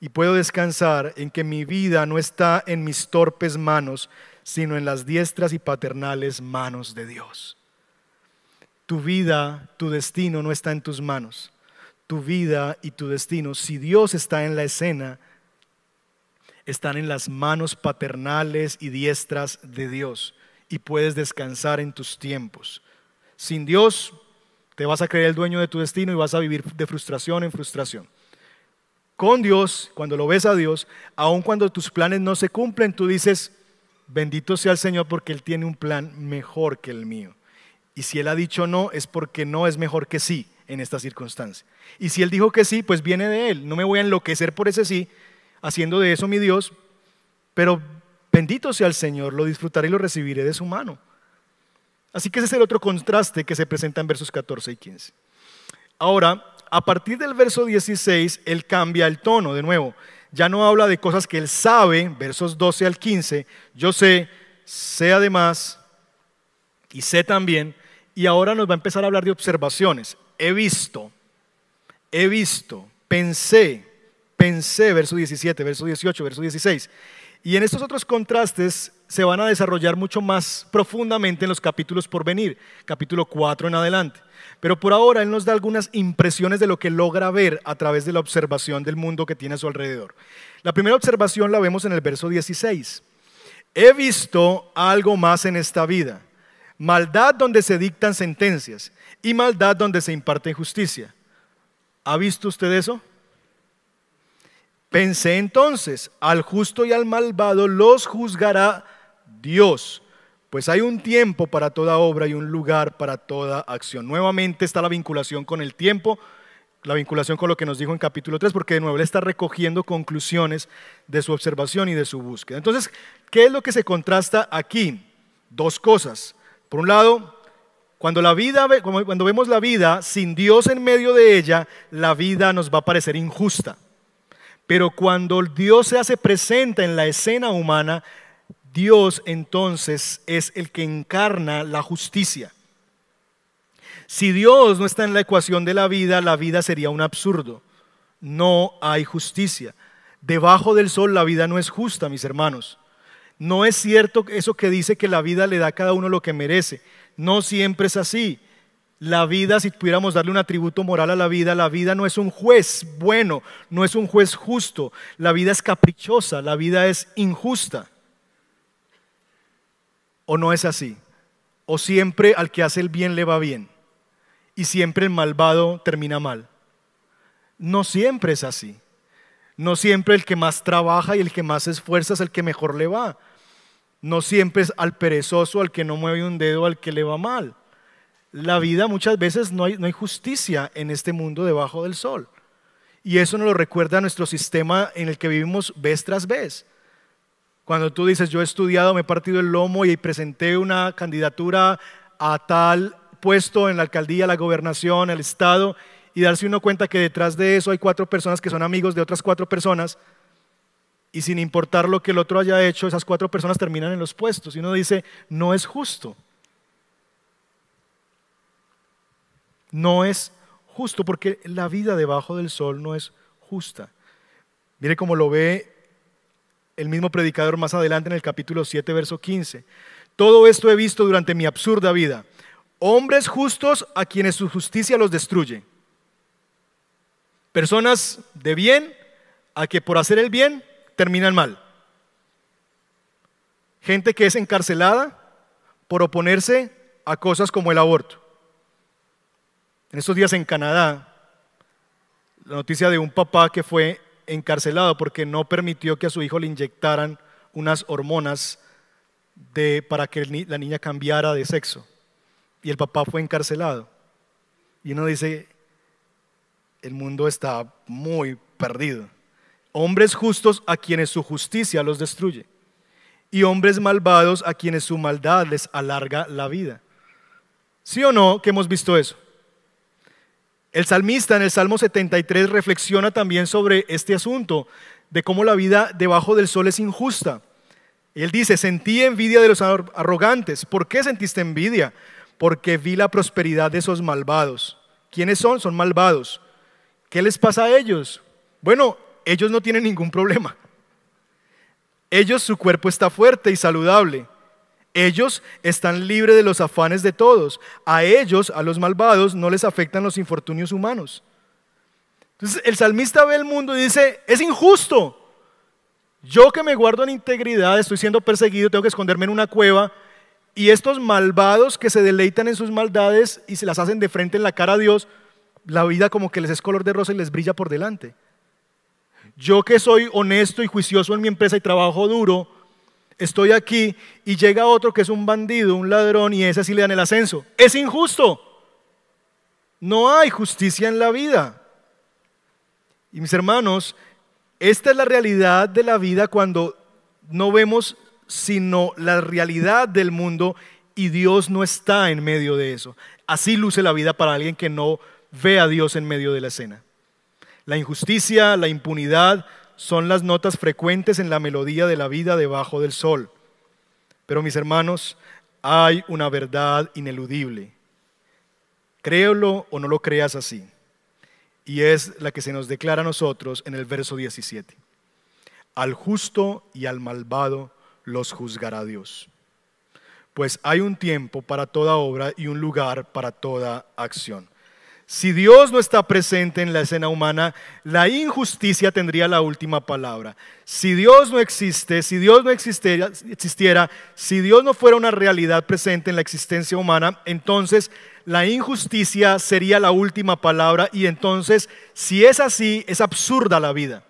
y puedo descansar en que mi vida no está en mis torpes manos, sino en las diestras y paternales manos de Dios. Tu vida, tu destino no está en tus manos. Tu vida y tu destino, si Dios está en la escena, están en las manos paternales y diestras de Dios y puedes descansar en tus tiempos. Sin Dios te vas a creer el dueño de tu destino y vas a vivir de frustración en frustración. Con Dios, cuando lo ves a Dios, aun cuando tus planes no se cumplen, tú dices, bendito sea el Señor porque Él tiene un plan mejor que el mío. Y si Él ha dicho no, es porque no es mejor que sí en esta circunstancia. Y si Él dijo que sí, pues viene de Él. No me voy a enloquecer por ese sí, haciendo de eso mi Dios, pero Bendito sea el Señor, lo disfrutaré y lo recibiré de su mano. Así que ese es el otro contraste que se presenta en versos 14 y 15. Ahora, a partir del verso 16, él cambia el tono de nuevo. Ya no habla de cosas que él sabe, versos 12 al 15, yo sé, sé además y sé también, y ahora nos va a empezar a hablar de observaciones. He visto, he visto, pensé, pensé, verso 17, verso 18, verso 16. Y en estos otros contrastes se van a desarrollar mucho más profundamente en los capítulos por venir, capítulo 4 en adelante. Pero por ahora Él nos da algunas impresiones de lo que logra ver a través de la observación del mundo que tiene a su alrededor. La primera observación la vemos en el verso 16. He visto algo más en esta vida, maldad donde se dictan sentencias y maldad donde se imparte justicia. ¿Ha visto usted eso? Pensé entonces, al justo y al malvado los juzgará Dios, pues hay un tiempo para toda obra y un lugar para toda acción. Nuevamente está la vinculación con el tiempo, la vinculación con lo que nos dijo en capítulo 3, porque de nuevo él está recogiendo conclusiones de su observación y de su búsqueda. Entonces, ¿qué es lo que se contrasta aquí? Dos cosas. Por un lado, cuando, la vida, cuando vemos la vida sin Dios en medio de ella, la vida nos va a parecer injusta. Pero cuando Dios se hace presente en la escena humana, Dios entonces es el que encarna la justicia. Si Dios no está en la ecuación de la vida, la vida sería un absurdo. No hay justicia. Debajo del sol la vida no es justa, mis hermanos. No es cierto eso que dice que la vida le da a cada uno lo que merece. No siempre es así. La vida, si pudiéramos darle un atributo moral a la vida, la vida no es un juez bueno, no es un juez justo. La vida es caprichosa, la vida es injusta. ¿O no es así? ¿O siempre al que hace el bien le va bien? Y siempre el malvado termina mal. No siempre es así. No siempre el que más trabaja y el que más esfuerza es el que mejor le va. No siempre es al perezoso, al que no mueve un dedo, al que le va mal. La vida muchas veces no hay, justicia en este mundo debajo del sol. Y eso nos lo recuerda nuestro sistema en el que vivimos vez tras vez. Cuando tú dices, yo he estudiado, me he partido el lomo y presenté una candidatura a tal puesto en la alcaldía, la gobernación, el Estado, y darse uno cuenta que detrás de eso hay cuatro personas que son amigos de otras cuatro personas, y sin importar lo que el otro haya hecho, esas cuatro personas terminan en los puestos. Y uno dice, no es justo. No es justo porque la vida debajo del sol no es justa. Mire cómo lo ve el mismo predicador más adelante en el capítulo 7, verso 15. Todo esto he visto durante mi absurda vida. Hombres justos a quienes su justicia los destruye. Personas de bien a que por hacer el bien terminan mal. Gente que es encarcelada por oponerse a cosas como el aborto. En estos días en Canadá, la noticia de un papá que fue encarcelado porque no permitió que a su hijo le inyectaran unas hormonas para que la niña cambiara de sexo. Y el papá fue encarcelado. Y uno dice, el mundo está muy perdido hombres justos a quienes su justicia los destruye, y hombres malvados a quienes su maldad les alarga la vida. ¿Sí o no que hemos visto eso? El salmista en el Salmo 73 reflexiona también sobre este asunto de cómo la vida debajo del sol es injusta. Él dice, sentí envidia de los arrogantes. ¿Por qué sentiste envidia? Porque vi la prosperidad de esos malvados. ¿Quiénes son? Son malvados. ¿Qué les pasa a ellos? Bueno, ellos no tienen ningún problema. Ellos, su cuerpo está fuerte y saludable. Ellos están libres de los afanes de todos. A ellos, a los malvados, no les afectan los infortunios humanos. Entonces el salmista ve el mundo y dice, es injusto. Yo que me guardo en integridad, estoy siendo perseguido, tengo que esconderme en una cueva. Y estos malvados que se deleitan en sus maldades y se las hacen de frente en la cara a Dios, la vida como que les es color de rosa y les brilla por delante. Yo que soy honesto y juicioso en mi empresa y trabajo duro, estoy aquí y llega otro que es un bandido, un ladrón y ese sí le dan el ascenso. Es injusto. No hay justicia en la vida. Y mis hermanos, esta es la realidad de la vida cuando no vemos sino la realidad del mundo y Dios no está en medio de eso. Así luce la vida para alguien que no ve a Dios en medio de la escena. La injusticia, la impunidad son las notas frecuentes en la melodía de la vida debajo del sol. Pero mis hermanos, hay una verdad ineludible. Créelo o no lo creas así. y es la que se nos declara a nosotros en el verso 17. Al justo y al malvado los juzgará Dios. Pues hay un tiempo para toda obra y un lugar para toda acción. Si Dios no está presente en la escena humana, la injusticia tendría la última palabra. Si Dios no existe, si Dios no existiera, existiera, si Dios no fuera una realidad presente en la existencia humana, entonces la injusticia sería la última palabra y entonces, si es así, es absurda la vida.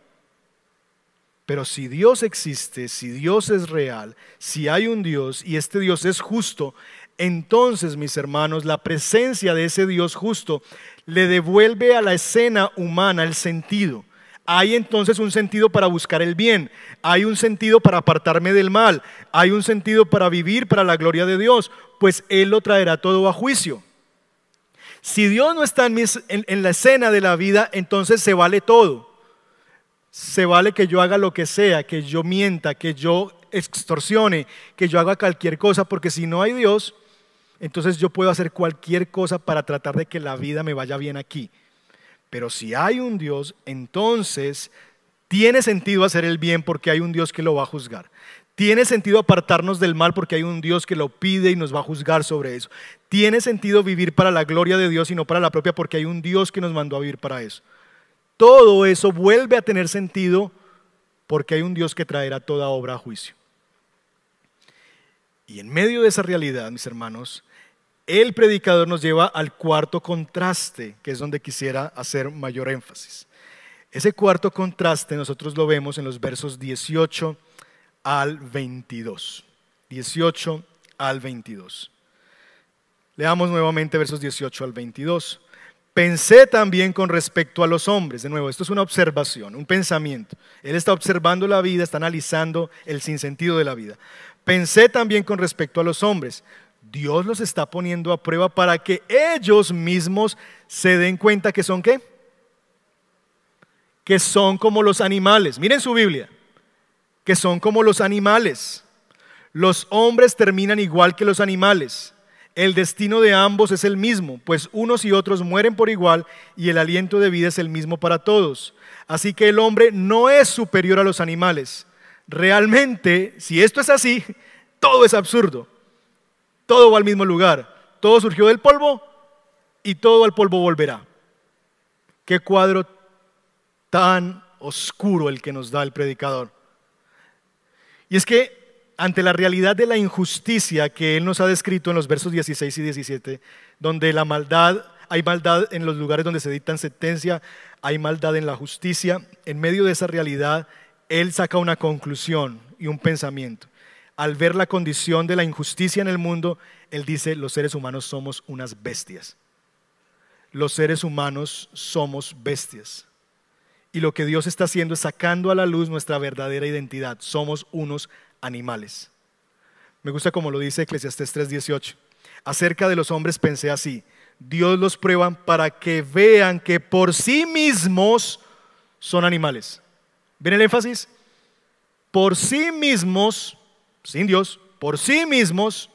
Pero si Dios existe, si Dios es real, si hay un Dios y este Dios es justo, entonces, mis hermanos, la presencia de ese Dios justo le devuelve a la escena humana el sentido. Hay entonces un sentido para buscar el bien, hay un sentido para apartarme del mal, hay un sentido para vivir para la gloria de Dios, pues Él lo traerá todo a juicio. Si Dios no está en, la escena de la vida, entonces se vale todo. Se vale que yo haga lo que sea, que yo mienta, que yo extorsione, que yo haga cualquier cosa, porque si no hay Dios, entonces yo puedo hacer cualquier cosa para tratar de que la vida me vaya bien aquí. Pero si hay un Dios, entonces tiene sentido hacer el bien porque hay un Dios que lo va a juzgar. Tiene sentido apartarnos del mal porque hay un Dios que lo pide y nos va a juzgar sobre eso. Tiene sentido vivir para la gloria de Dios y no para la propia porque hay un Dios que nos mandó a vivir para eso. Todo eso vuelve a tener sentido porque hay un Dios que traerá toda obra a juicio. Y en medio de esa realidad, mis hermanos, el predicador nos lleva al cuarto contraste, que es donde quisiera hacer mayor énfasis. Ese cuarto contraste nosotros lo vemos en los versos 18 al 22. 18 al 22. Leamos nuevamente versos 18 al 22. Pensé también con respecto a los hombres. De nuevo, esto es una observación, un pensamiento. Él está observando la vida, está analizando el sinsentido de la vida. Pensé también con respecto a los hombres. Dios los está poniendo a prueba para que ellos mismos se den cuenta que son qué? Que son como los animales. Miren su Biblia. Que son como los animales. Los hombres terminan igual que los animales. El destino de ambos es el mismo, pues unos y otros mueren por igual y el aliento de vida es el mismo para todos. Así que el hombre no es superior a los animales. Realmente, si esto es así, todo es absurdo. Todo va al mismo lugar. Todo surgió del polvo y todo al polvo volverá. Qué cuadro tan oscuro el que nos da el predicador. Y es que ante la realidad de la injusticia que él nos ha descrito en los versos 16 y 17, donde la maldad, hay maldad en los lugares donde se dictan sentencia, hay maldad en la justicia, en medio de esa realidad, él saca una conclusión y un pensamiento al ver la condición de la injusticia en el mundo, él dice, los seres humanos somos unas bestias. Los seres humanos somos bestias. Y lo que Dios está haciendo es sacando a la luz nuestra verdadera identidad. Somos unos animales. Me gusta como lo dice Eclesiastés 3:18. Acerca de los hombres pensé así. Dios los prueba para que vean que por sí mismos son animales. ¿Ven el énfasis? Por sí mismos sin Dios, por sí mismos,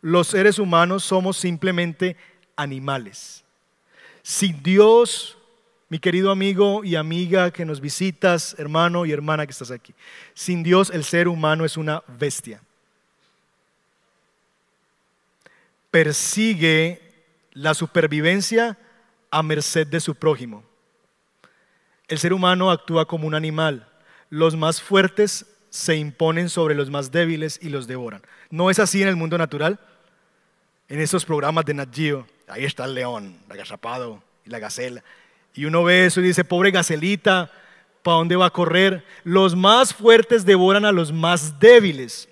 los seres humanos somos simplemente animales. Sin Dios, mi querido amigo y amiga que nos visitas, hermano y hermana que estás aquí, sin Dios el ser humano es una bestia. Persigue la supervivencia a merced de su prójimo. El ser humano actúa como un animal. Los más fuertes se imponen sobre los más débiles y los devoran. ¿No es así en el mundo natural? En esos programas de Nat Geo, ahí está el león, el agazapado y la gacela. Y uno ve eso y dice, pobre gacelita, ¿para dónde va a correr? Los más fuertes devoran a los más débiles.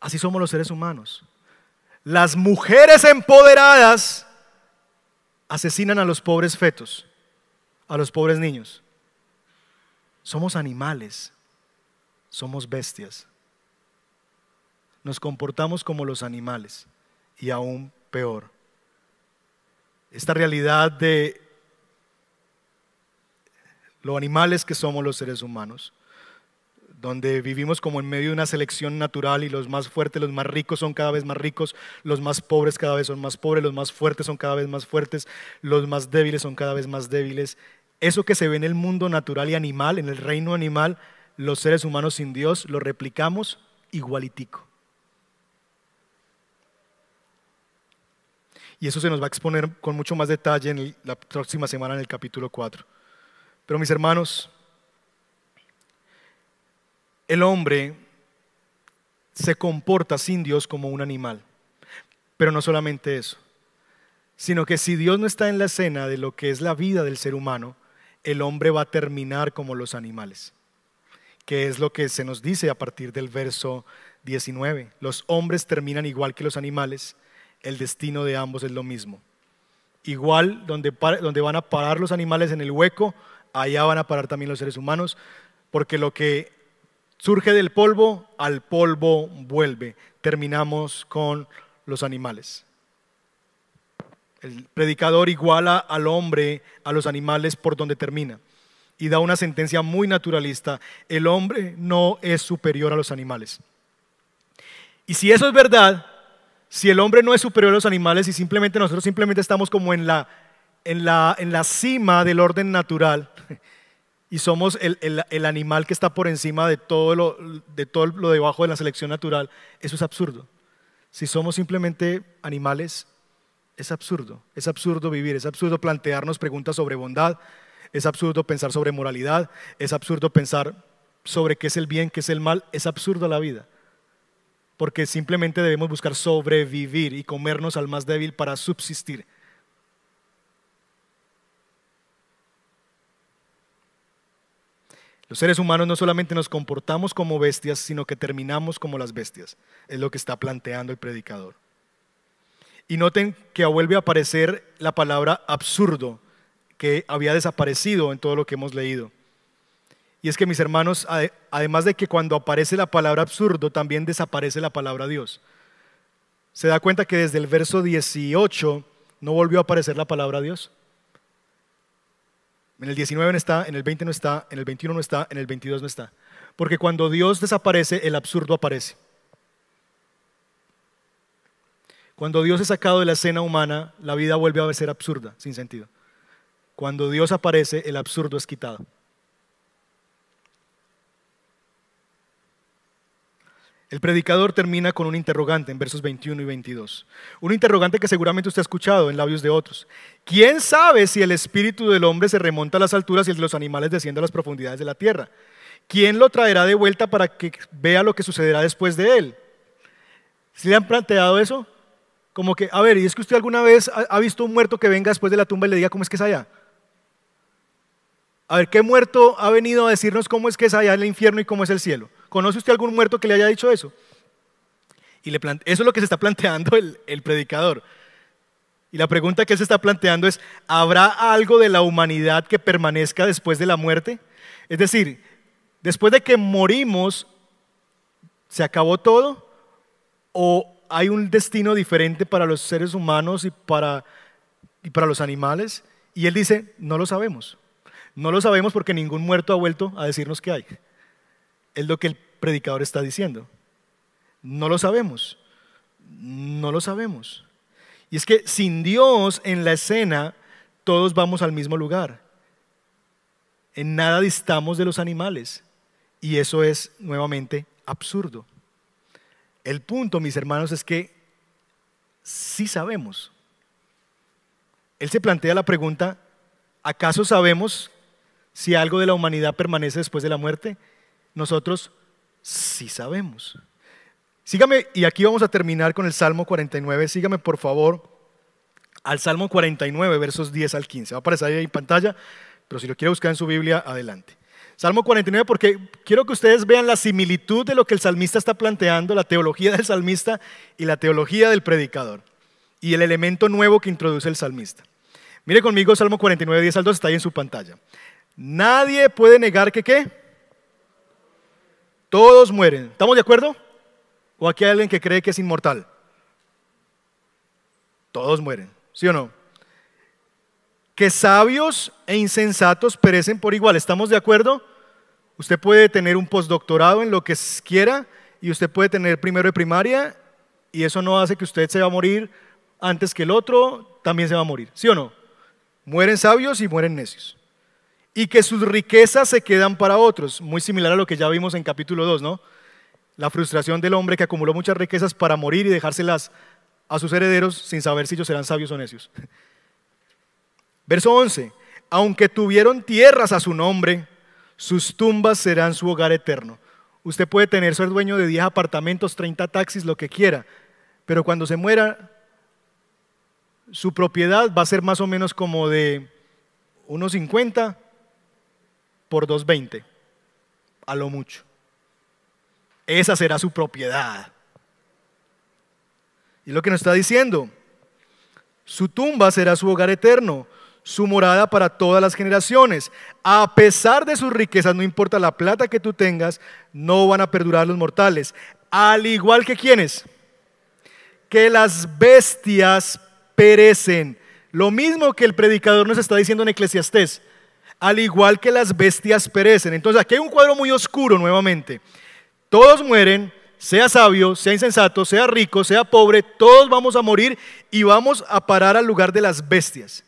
Así somos los seres humanos. Las mujeres empoderadas asesinan a los pobres fetos, a los pobres niños. Somos animales, somos bestias. Nos comportamos como los animales y aún peor. Esta realidad de lo animales que somos los seres humanos, donde vivimos como en medio de una selección natural y los más fuertes, los más ricos son cada vez más ricos, los más pobres cada vez son más pobres, los más fuertes son cada vez más fuertes, los más débiles son cada vez más débiles. Eso que se ve en el mundo natural y animal, en el reino animal, los seres humanos sin Dios lo replicamos igualitico. Y eso se nos va a exponer con mucho más detalle en la próxima semana en el capítulo 4. Pero mis hermanos, el hombre se comporta sin Dios como un animal. Pero no solamente eso, sino que si Dios no está en la escena de lo que es la vida del ser humano, el hombre va a terminar como los animales, que es lo que se nos dice a partir del verso 19. Los hombres terminan igual que los animales, el destino de ambos es lo mismo. Igual donde, donde van a parar los animales en el hueco, allá van a parar también los seres humanos, porque lo que surge del polvo, al polvo vuelve. Terminamos con los animales. El predicador iguala al hombre, a los animales por donde termina. Y da una sentencia muy naturalista. El hombre no es superior a los animales. Y si eso es verdad, si el hombre no es superior a los animales y simplemente nosotros simplemente estamos como en la, en la, en la cima del orden natural, y somos el, animal que está por encima de todo, lo, de todo lo debajo de la selección natural, eso es absurdo. Si somos simplemente animales, es absurdo. Es absurdo vivir, es absurdo plantearnos preguntas sobre bondad, es absurdo pensar sobre moralidad, es absurdo pensar sobre qué es el bien, qué es el mal, es absurdo la vida. Porque simplemente debemos buscar sobrevivir y comernos al más débil para subsistir. Los seres humanos no solamente nos comportamos como bestias, sino que terminamos como las bestias. Es lo que está planteando el predicador. Y noten que vuelve a aparecer la palabra absurdo, que había desaparecido en todo lo que hemos leído. Y es que mis hermanos, además de que cuando aparece la palabra absurdo, también desaparece la palabra Dios. Se da cuenta que desde el verso 18 no volvió a aparecer la palabra Dios. En el 19 no está, en el 20 no está, en el 21 no está, en el 22 no está. Porque cuando Dios desaparece, el absurdo aparece. Cuando Dios es sacado de la escena humana, la vida vuelve a ser absurda, sin sentido. Cuando Dios aparece, el absurdo es quitado. El predicador termina con un interrogante en versos 21 y 22. Un interrogante que seguramente usted ha escuchado en labios de otros. ¿Quién sabe si el espíritu del hombre se remonta a las alturas y el de los animales desciende a las profundidades de la tierra? ¿Quién lo traerá de vuelta para que vea lo que sucederá después de él? ¿Se le han planteado eso? Como que, a ver, ¿y es que usted alguna vez ha visto un muerto que venga después de la tumba y le diga cómo es que es allá? A ver, ¿qué muerto ha venido a decirnos cómo es que es allá el infierno y cómo es el cielo? ¿Conoce usted algún muerto que le haya dicho eso? Y le eso es lo que se está planteando el, el predicador. Y la pregunta que él se está planteando es, ¿habrá algo de la humanidad que permanezca después de la muerte? Es decir, después de que morimos, ¿se acabó todo? ¿O hay un destino diferente para los seres humanos y para, y para los animales? Y él dice, no lo sabemos. No lo sabemos porque ningún muerto ha vuelto a decirnos que hay. Es lo que el predicador está diciendo. No lo sabemos. No lo sabemos. Y es que sin Dios en la escena, todos vamos al mismo lugar. En nada distamos de los animales. Y eso es nuevamente absurdo. El punto, mis hermanos, es que sí sabemos. Él se plantea la pregunta, ¿acaso sabemos si algo de la humanidad permanece después de la muerte? Nosotros sí sabemos. Sígame, y aquí vamos a terminar con el Salmo 49. Sígame, por favor, al Salmo 49, versos 10 al 15. Va a aparecer ahí en pantalla, pero si lo quiere buscar en su Biblia, adelante. Salmo 49, porque quiero que ustedes vean la similitud de lo que el salmista está planteando, la teología del salmista y la teología del predicador, y el elemento nuevo que introduce el salmista. Mire conmigo Salmo 49, 10 al 2, está ahí en su pantalla. Nadie puede negar que qué. Todos mueren. ¿Estamos de acuerdo? ¿O aquí hay alguien que cree que es inmortal? Todos mueren, ¿sí o no? Que sabios e insensatos perecen por igual. ¿Estamos de acuerdo? Usted puede tener un postdoctorado en lo que quiera y usted puede tener primero de primaria y eso no hace que usted se va a morir antes que el otro, también se va a morir, ¿sí o no? Mueren sabios y mueren necios. Y que sus riquezas se quedan para otros, muy similar a lo que ya vimos en capítulo 2, ¿no? La frustración del hombre que acumuló muchas riquezas para morir y dejárselas a sus herederos sin saber si ellos serán sabios o necios. Verso 11, aunque tuvieron tierras a su nombre, sus tumbas serán su hogar eterno. Usted puede tener, ser dueño de 10 apartamentos, 30 taxis, lo que quiera, pero cuando se muera, su propiedad va a ser más o menos como de unos 50 por 220, a lo mucho. Esa será su propiedad. Y lo que nos está diciendo, su tumba será su hogar eterno, su morada para todas las generaciones. A pesar de sus riquezas, no importa la plata que tú tengas, no van a perdurar los mortales. Al igual que quienes, que las bestias perecen. Lo mismo que el predicador nos está diciendo en Eclesiastés. Al igual que las bestias perecen. Entonces aquí hay un cuadro muy oscuro nuevamente. Todos mueren, sea sabio, sea insensato, sea rico, sea pobre, todos vamos a morir y vamos a parar al lugar de las bestias.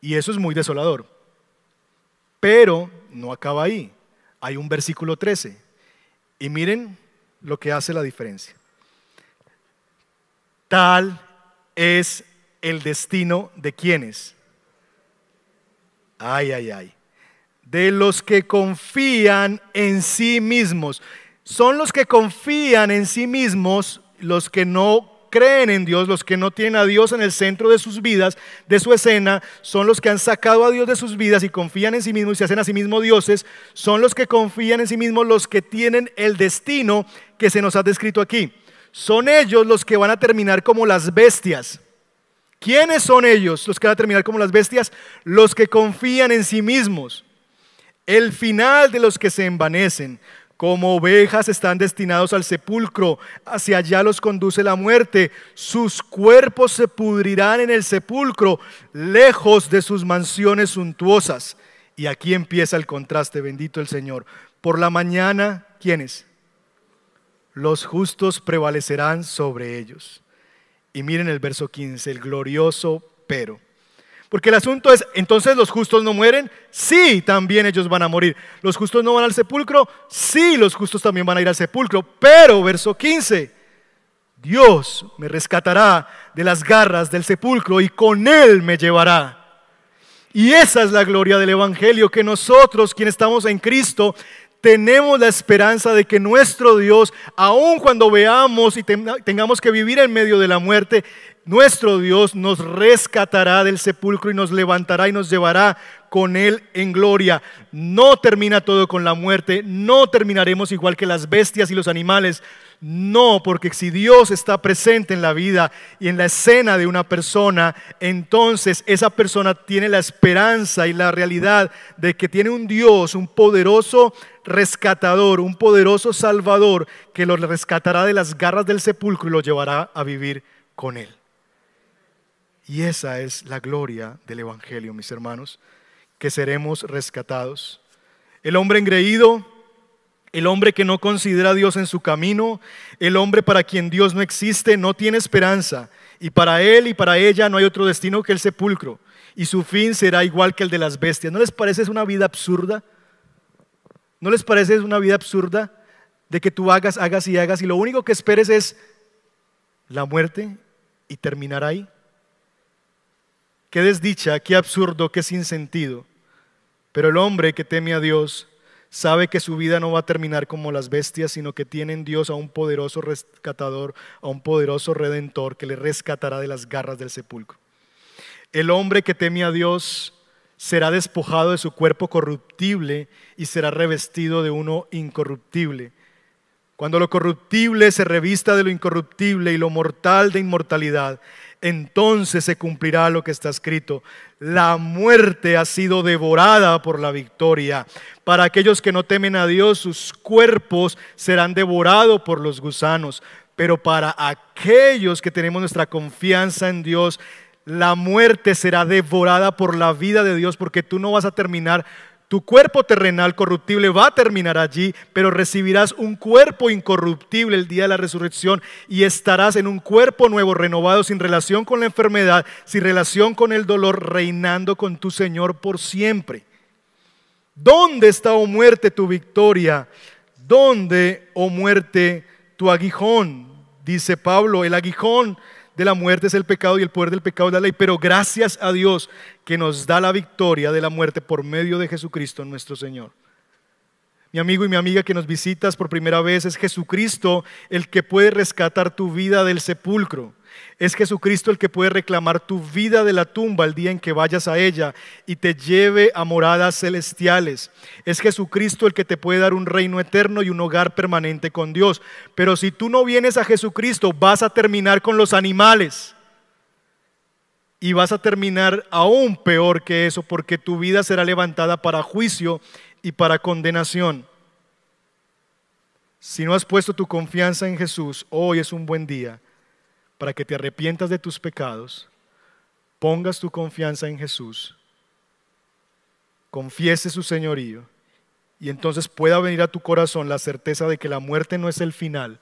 Y eso es muy desolador. Pero no acaba ahí. Hay un versículo 13. Y miren lo que hace la diferencia. Tal es el destino de quienes. Ay, ay, ay. De los que confían en sí mismos. Son los que confían en sí mismos los que no creen en Dios, los que no tienen a Dios en el centro de sus vidas, de su escena, son los que han sacado a Dios de sus vidas y confían en sí mismos y se hacen a sí mismos dioses, son los que confían en sí mismos, los que tienen el destino que se nos ha descrito aquí. Son ellos los que van a terminar como las bestias. ¿Quiénes son ellos los que van a terminar como las bestias? Los que confían en sí mismos. El final de los que se envanecen, como ovejas están destinados al sepulcro, hacia allá los conduce la muerte. Sus cuerpos se pudrirán en el sepulcro, lejos de sus mansiones suntuosas. Y aquí empieza el contraste, bendito el Señor. Por la mañana, ¿quiénes? Los justos prevalecerán sobre ellos. Y miren el verso 15, el glorioso pero. Porque el asunto es, entonces los justos no mueren, sí, también ellos van a morir. Los justos no van al sepulcro, sí, los justos también van a ir al sepulcro. Pero, verso 15, Dios me rescatará de las garras del sepulcro y con él me llevará. Y esa es la gloria del Evangelio, que nosotros, quienes estamos en Cristo, tenemos la esperanza de que nuestro Dios, aun cuando veamos y tengamos que vivir en medio de la muerte, nuestro Dios nos rescatará del sepulcro y nos levantará y nos llevará con Él en gloria. No termina todo con la muerte, no terminaremos igual que las bestias y los animales. No, porque si Dios está presente en la vida y en la escena de una persona, entonces esa persona tiene la esperanza y la realidad de que tiene un Dios, un poderoso rescatador, un poderoso salvador que lo rescatará de las garras del sepulcro y lo llevará a vivir con Él. Y esa es la gloria del Evangelio, mis hermanos, que seremos rescatados. El hombre engreído, el hombre que no considera a Dios en su camino, el hombre para quien Dios no existe, no tiene esperanza. Y para él y para ella no hay otro destino que el sepulcro. Y su fin será igual que el de las bestias. ¿No les parece una vida absurda? ¿No les parece una vida absurda de que tú hagas, hagas y hagas y lo único que esperes es la muerte y terminar ahí? Qué desdicha, qué absurdo, qué sin sentido. Pero el hombre que teme a Dios sabe que su vida no va a terminar como las bestias, sino que tiene en Dios a un poderoso rescatador, a un poderoso redentor que le rescatará de las garras del sepulcro. El hombre que teme a Dios será despojado de su cuerpo corruptible y será revestido de uno incorruptible. Cuando lo corruptible se revista de lo incorruptible y lo mortal de inmortalidad, entonces se cumplirá lo que está escrito. La muerte ha sido devorada por la victoria. Para aquellos que no temen a Dios, sus cuerpos serán devorados por los gusanos. Pero para aquellos que tenemos nuestra confianza en Dios, la muerte será devorada por la vida de Dios, porque tú no vas a terminar Tu cuerpo terrenal corruptible va a terminar allí, pero recibirás un cuerpo incorruptible el día de la resurrección y estarás en un cuerpo nuevo, renovado, sin relación con la enfermedad, sin relación con el dolor, reinando con tu Señor por siempre. ¿Dónde está, oh muerte, tu victoria? ¿Dónde, oh muerte, tu aguijón? Dice Pablo, el aguijón de la muerte es el pecado y el poder del pecado es la ley, pero gracias a Dios que nos da la victoria de la muerte por medio de Jesucristo nuestro Señor. Mi amigo y mi amiga que nos visitas por primera vez es Jesucristo el que puede rescatar tu vida del sepulcro. Es Jesucristo el que puede reclamar tu vida de la tumba el día en que vayas a ella y te lleve a moradas celestiales. Es Jesucristo el que te puede dar un reino eterno y un hogar permanente con Dios. Pero si tú no vienes a Jesucristo, vas a terminar con los animales. Y vas a terminar aún peor que eso, porque tu vida será levantada para juicio y para condenación. Si no has puesto tu confianza en Jesús, hoy es un buen día para que te arrepientas de tus pecados, pongas tu confianza en Jesús, confiese su señorío y entonces pueda venir a tu corazón la certeza de que la muerte no es el final,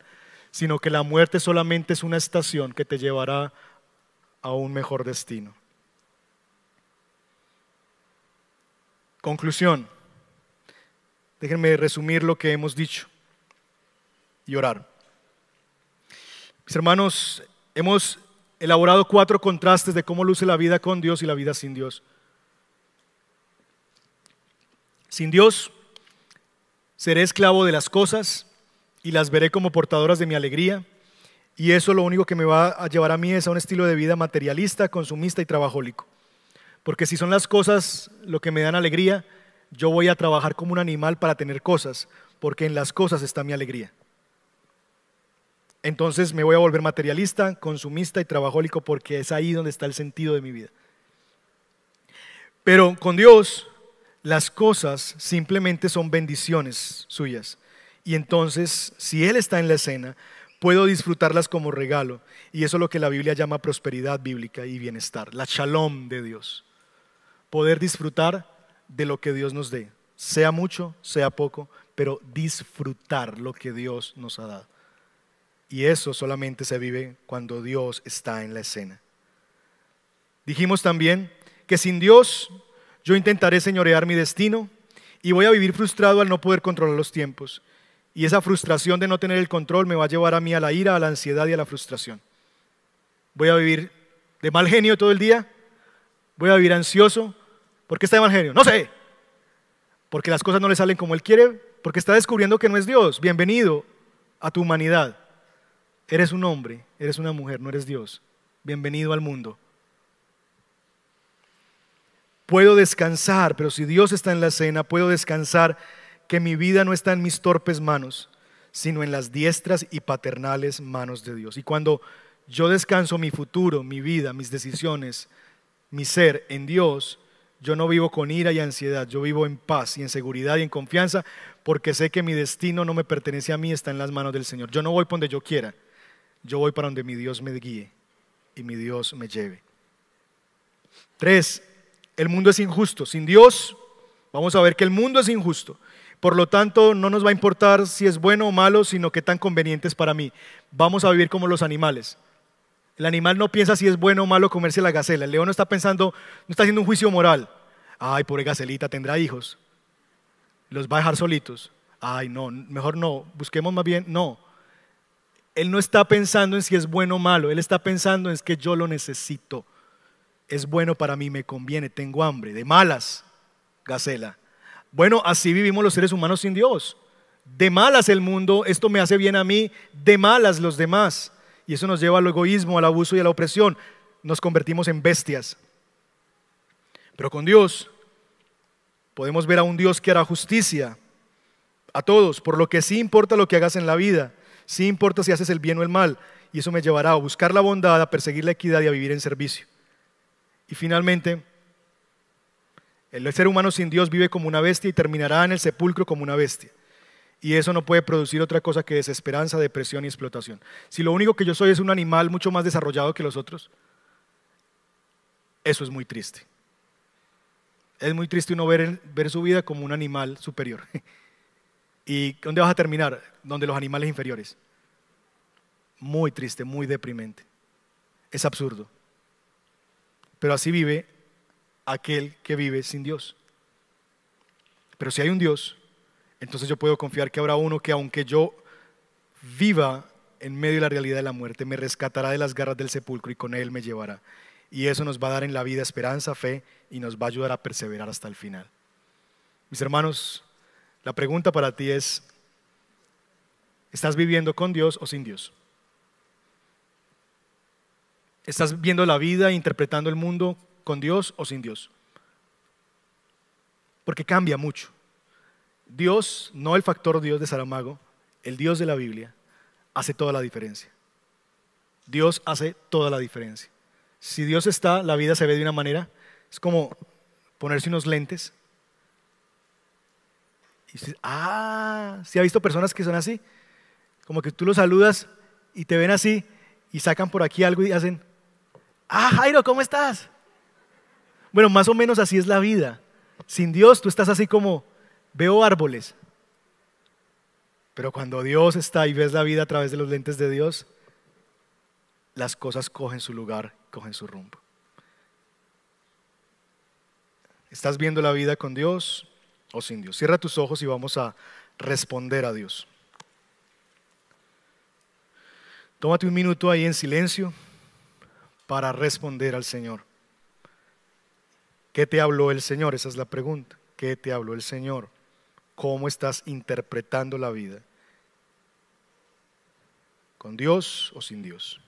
sino que la muerte solamente es una estación que te llevará a un mejor destino. Conclusión. Déjenme resumir lo que hemos dicho y orar. Mis hermanos, Hemos elaborado cuatro contrastes de cómo luce la vida con Dios y la vida sin Dios. Sin Dios, seré esclavo de las cosas y las veré como portadoras de mi alegría. Y eso lo único que me va a llevar a mí es a un estilo de vida materialista, consumista y trabajólico. Porque si son las cosas lo que me dan alegría, yo voy a trabajar como un animal para tener cosas, porque en las cosas está mi alegría entonces me voy a volver materialista, consumista y trabajólico porque es ahí donde está el sentido de mi vida. Pero con Dios las cosas simplemente son bendiciones suyas. Y entonces, si Él está en la escena, puedo disfrutarlas como regalo. Y eso es lo que la Biblia llama prosperidad bíblica y bienestar, la shalom de Dios. Poder disfrutar de lo que Dios nos dé, sea mucho, sea poco, pero disfrutar lo que Dios nos ha dado. Y eso solamente se vive cuando Dios está en la escena. Dijimos también que sin Dios yo intentaré señorear mi destino y voy a vivir frustrado al no poder controlar los tiempos. Y esa frustración de no tener el control me va a llevar a mí a la ira, a la ansiedad y a la frustración. Voy a vivir de mal genio todo el día. Voy a vivir ansioso. ¿Por qué está de mal genio? No sé. Porque las cosas no le salen como él quiere. Porque está descubriendo que no es Dios. Bienvenido a tu humanidad. Eres un hombre, eres una mujer, no eres Dios. Bienvenido al mundo. Puedo descansar, pero si Dios está en la cena, puedo descansar que mi vida no está en mis torpes manos, sino en las diestras y paternales manos de Dios. Y cuando yo descanso mi futuro, mi vida, mis decisiones, mi ser en Dios, yo no vivo con ira y ansiedad, yo vivo en paz y en seguridad y en confianza, porque sé que mi destino no me pertenece a mí, está en las manos del Señor. Yo no voy por donde yo quiera, yo voy para donde mi Dios me guíe y mi Dios me lleve. Tres, el mundo es injusto. Sin Dios, vamos a ver que el mundo es injusto. Por lo tanto, no nos va a importar si es bueno o malo, sino qué tan conveniente es para mí. Vamos a vivir como los animales. El animal no piensa si es bueno o malo comerse la gacela. El león no está pensando, no está haciendo un juicio moral. Ay, pobre gacelita, tendrá hijos. Los va a dejar solitos. Ay, no, mejor no. Busquemos más bien, no. Él no está pensando en si es bueno o malo, Él está pensando en que yo lo necesito. Es bueno para mí, me conviene, tengo hambre, de malas, Gacela. Bueno, así vivimos los seres humanos sin Dios. De malas el mundo, esto me hace bien a mí, de malas los demás. Y eso nos lleva al egoísmo, al abuso y a la opresión. Nos convertimos en bestias. Pero con Dios podemos ver a un Dios que hará justicia a todos, por lo que sí importa lo que hagas en la vida. Sí importa si haces el bien o el mal, y eso me llevará a buscar la bondad, a perseguir la equidad y a vivir en servicio. Y finalmente, el ser humano sin Dios vive como una bestia y terminará en el sepulcro como una bestia. Y eso no puede producir otra cosa que desesperanza, depresión y explotación. Si lo único que yo soy es un animal mucho más desarrollado que los otros, eso es muy triste. Es muy triste uno ver, ver su vida como un animal superior. ¿Y dónde vas a terminar? Donde los animales inferiores. Muy triste, muy deprimente. Es absurdo. Pero así vive aquel que vive sin Dios. Pero si hay un Dios, entonces yo puedo confiar que habrá uno que aunque yo viva en medio de la realidad de la muerte, me rescatará de las garras del sepulcro y con él me llevará. Y eso nos va a dar en la vida esperanza, fe y nos va a ayudar a perseverar hasta el final. Mis hermanos, la pregunta para ti es, ¿estás viviendo con Dios o sin Dios? ¿Estás viendo la vida, interpretando el mundo con Dios o sin Dios? Porque cambia mucho. Dios, no el factor Dios de Saramago, el Dios de la Biblia, hace toda la diferencia. Dios hace toda la diferencia. Si Dios está, la vida se ve de una manera, es como ponerse unos lentes. Y ah, ¿sí ha visto personas que son así? Como que tú los saludas y te ven así y sacan por aquí algo y hacen, ah, Jairo, ¿cómo estás? Bueno, más o menos así es la vida. Sin Dios tú estás así como, veo árboles. Pero cuando Dios está y ves la vida a través de los lentes de Dios, las cosas cogen su lugar, cogen su rumbo. ¿Estás viendo la vida con Dios o sin Dios? Cierra tus ojos y vamos a responder a Dios. Tómate un minuto ahí en silencio para responder al Señor. ¿Qué te habló el Señor? Esa es la pregunta. ¿Qué te habló el Señor? ¿Cómo estás interpretando la vida? ¿Con Dios o sin Dios?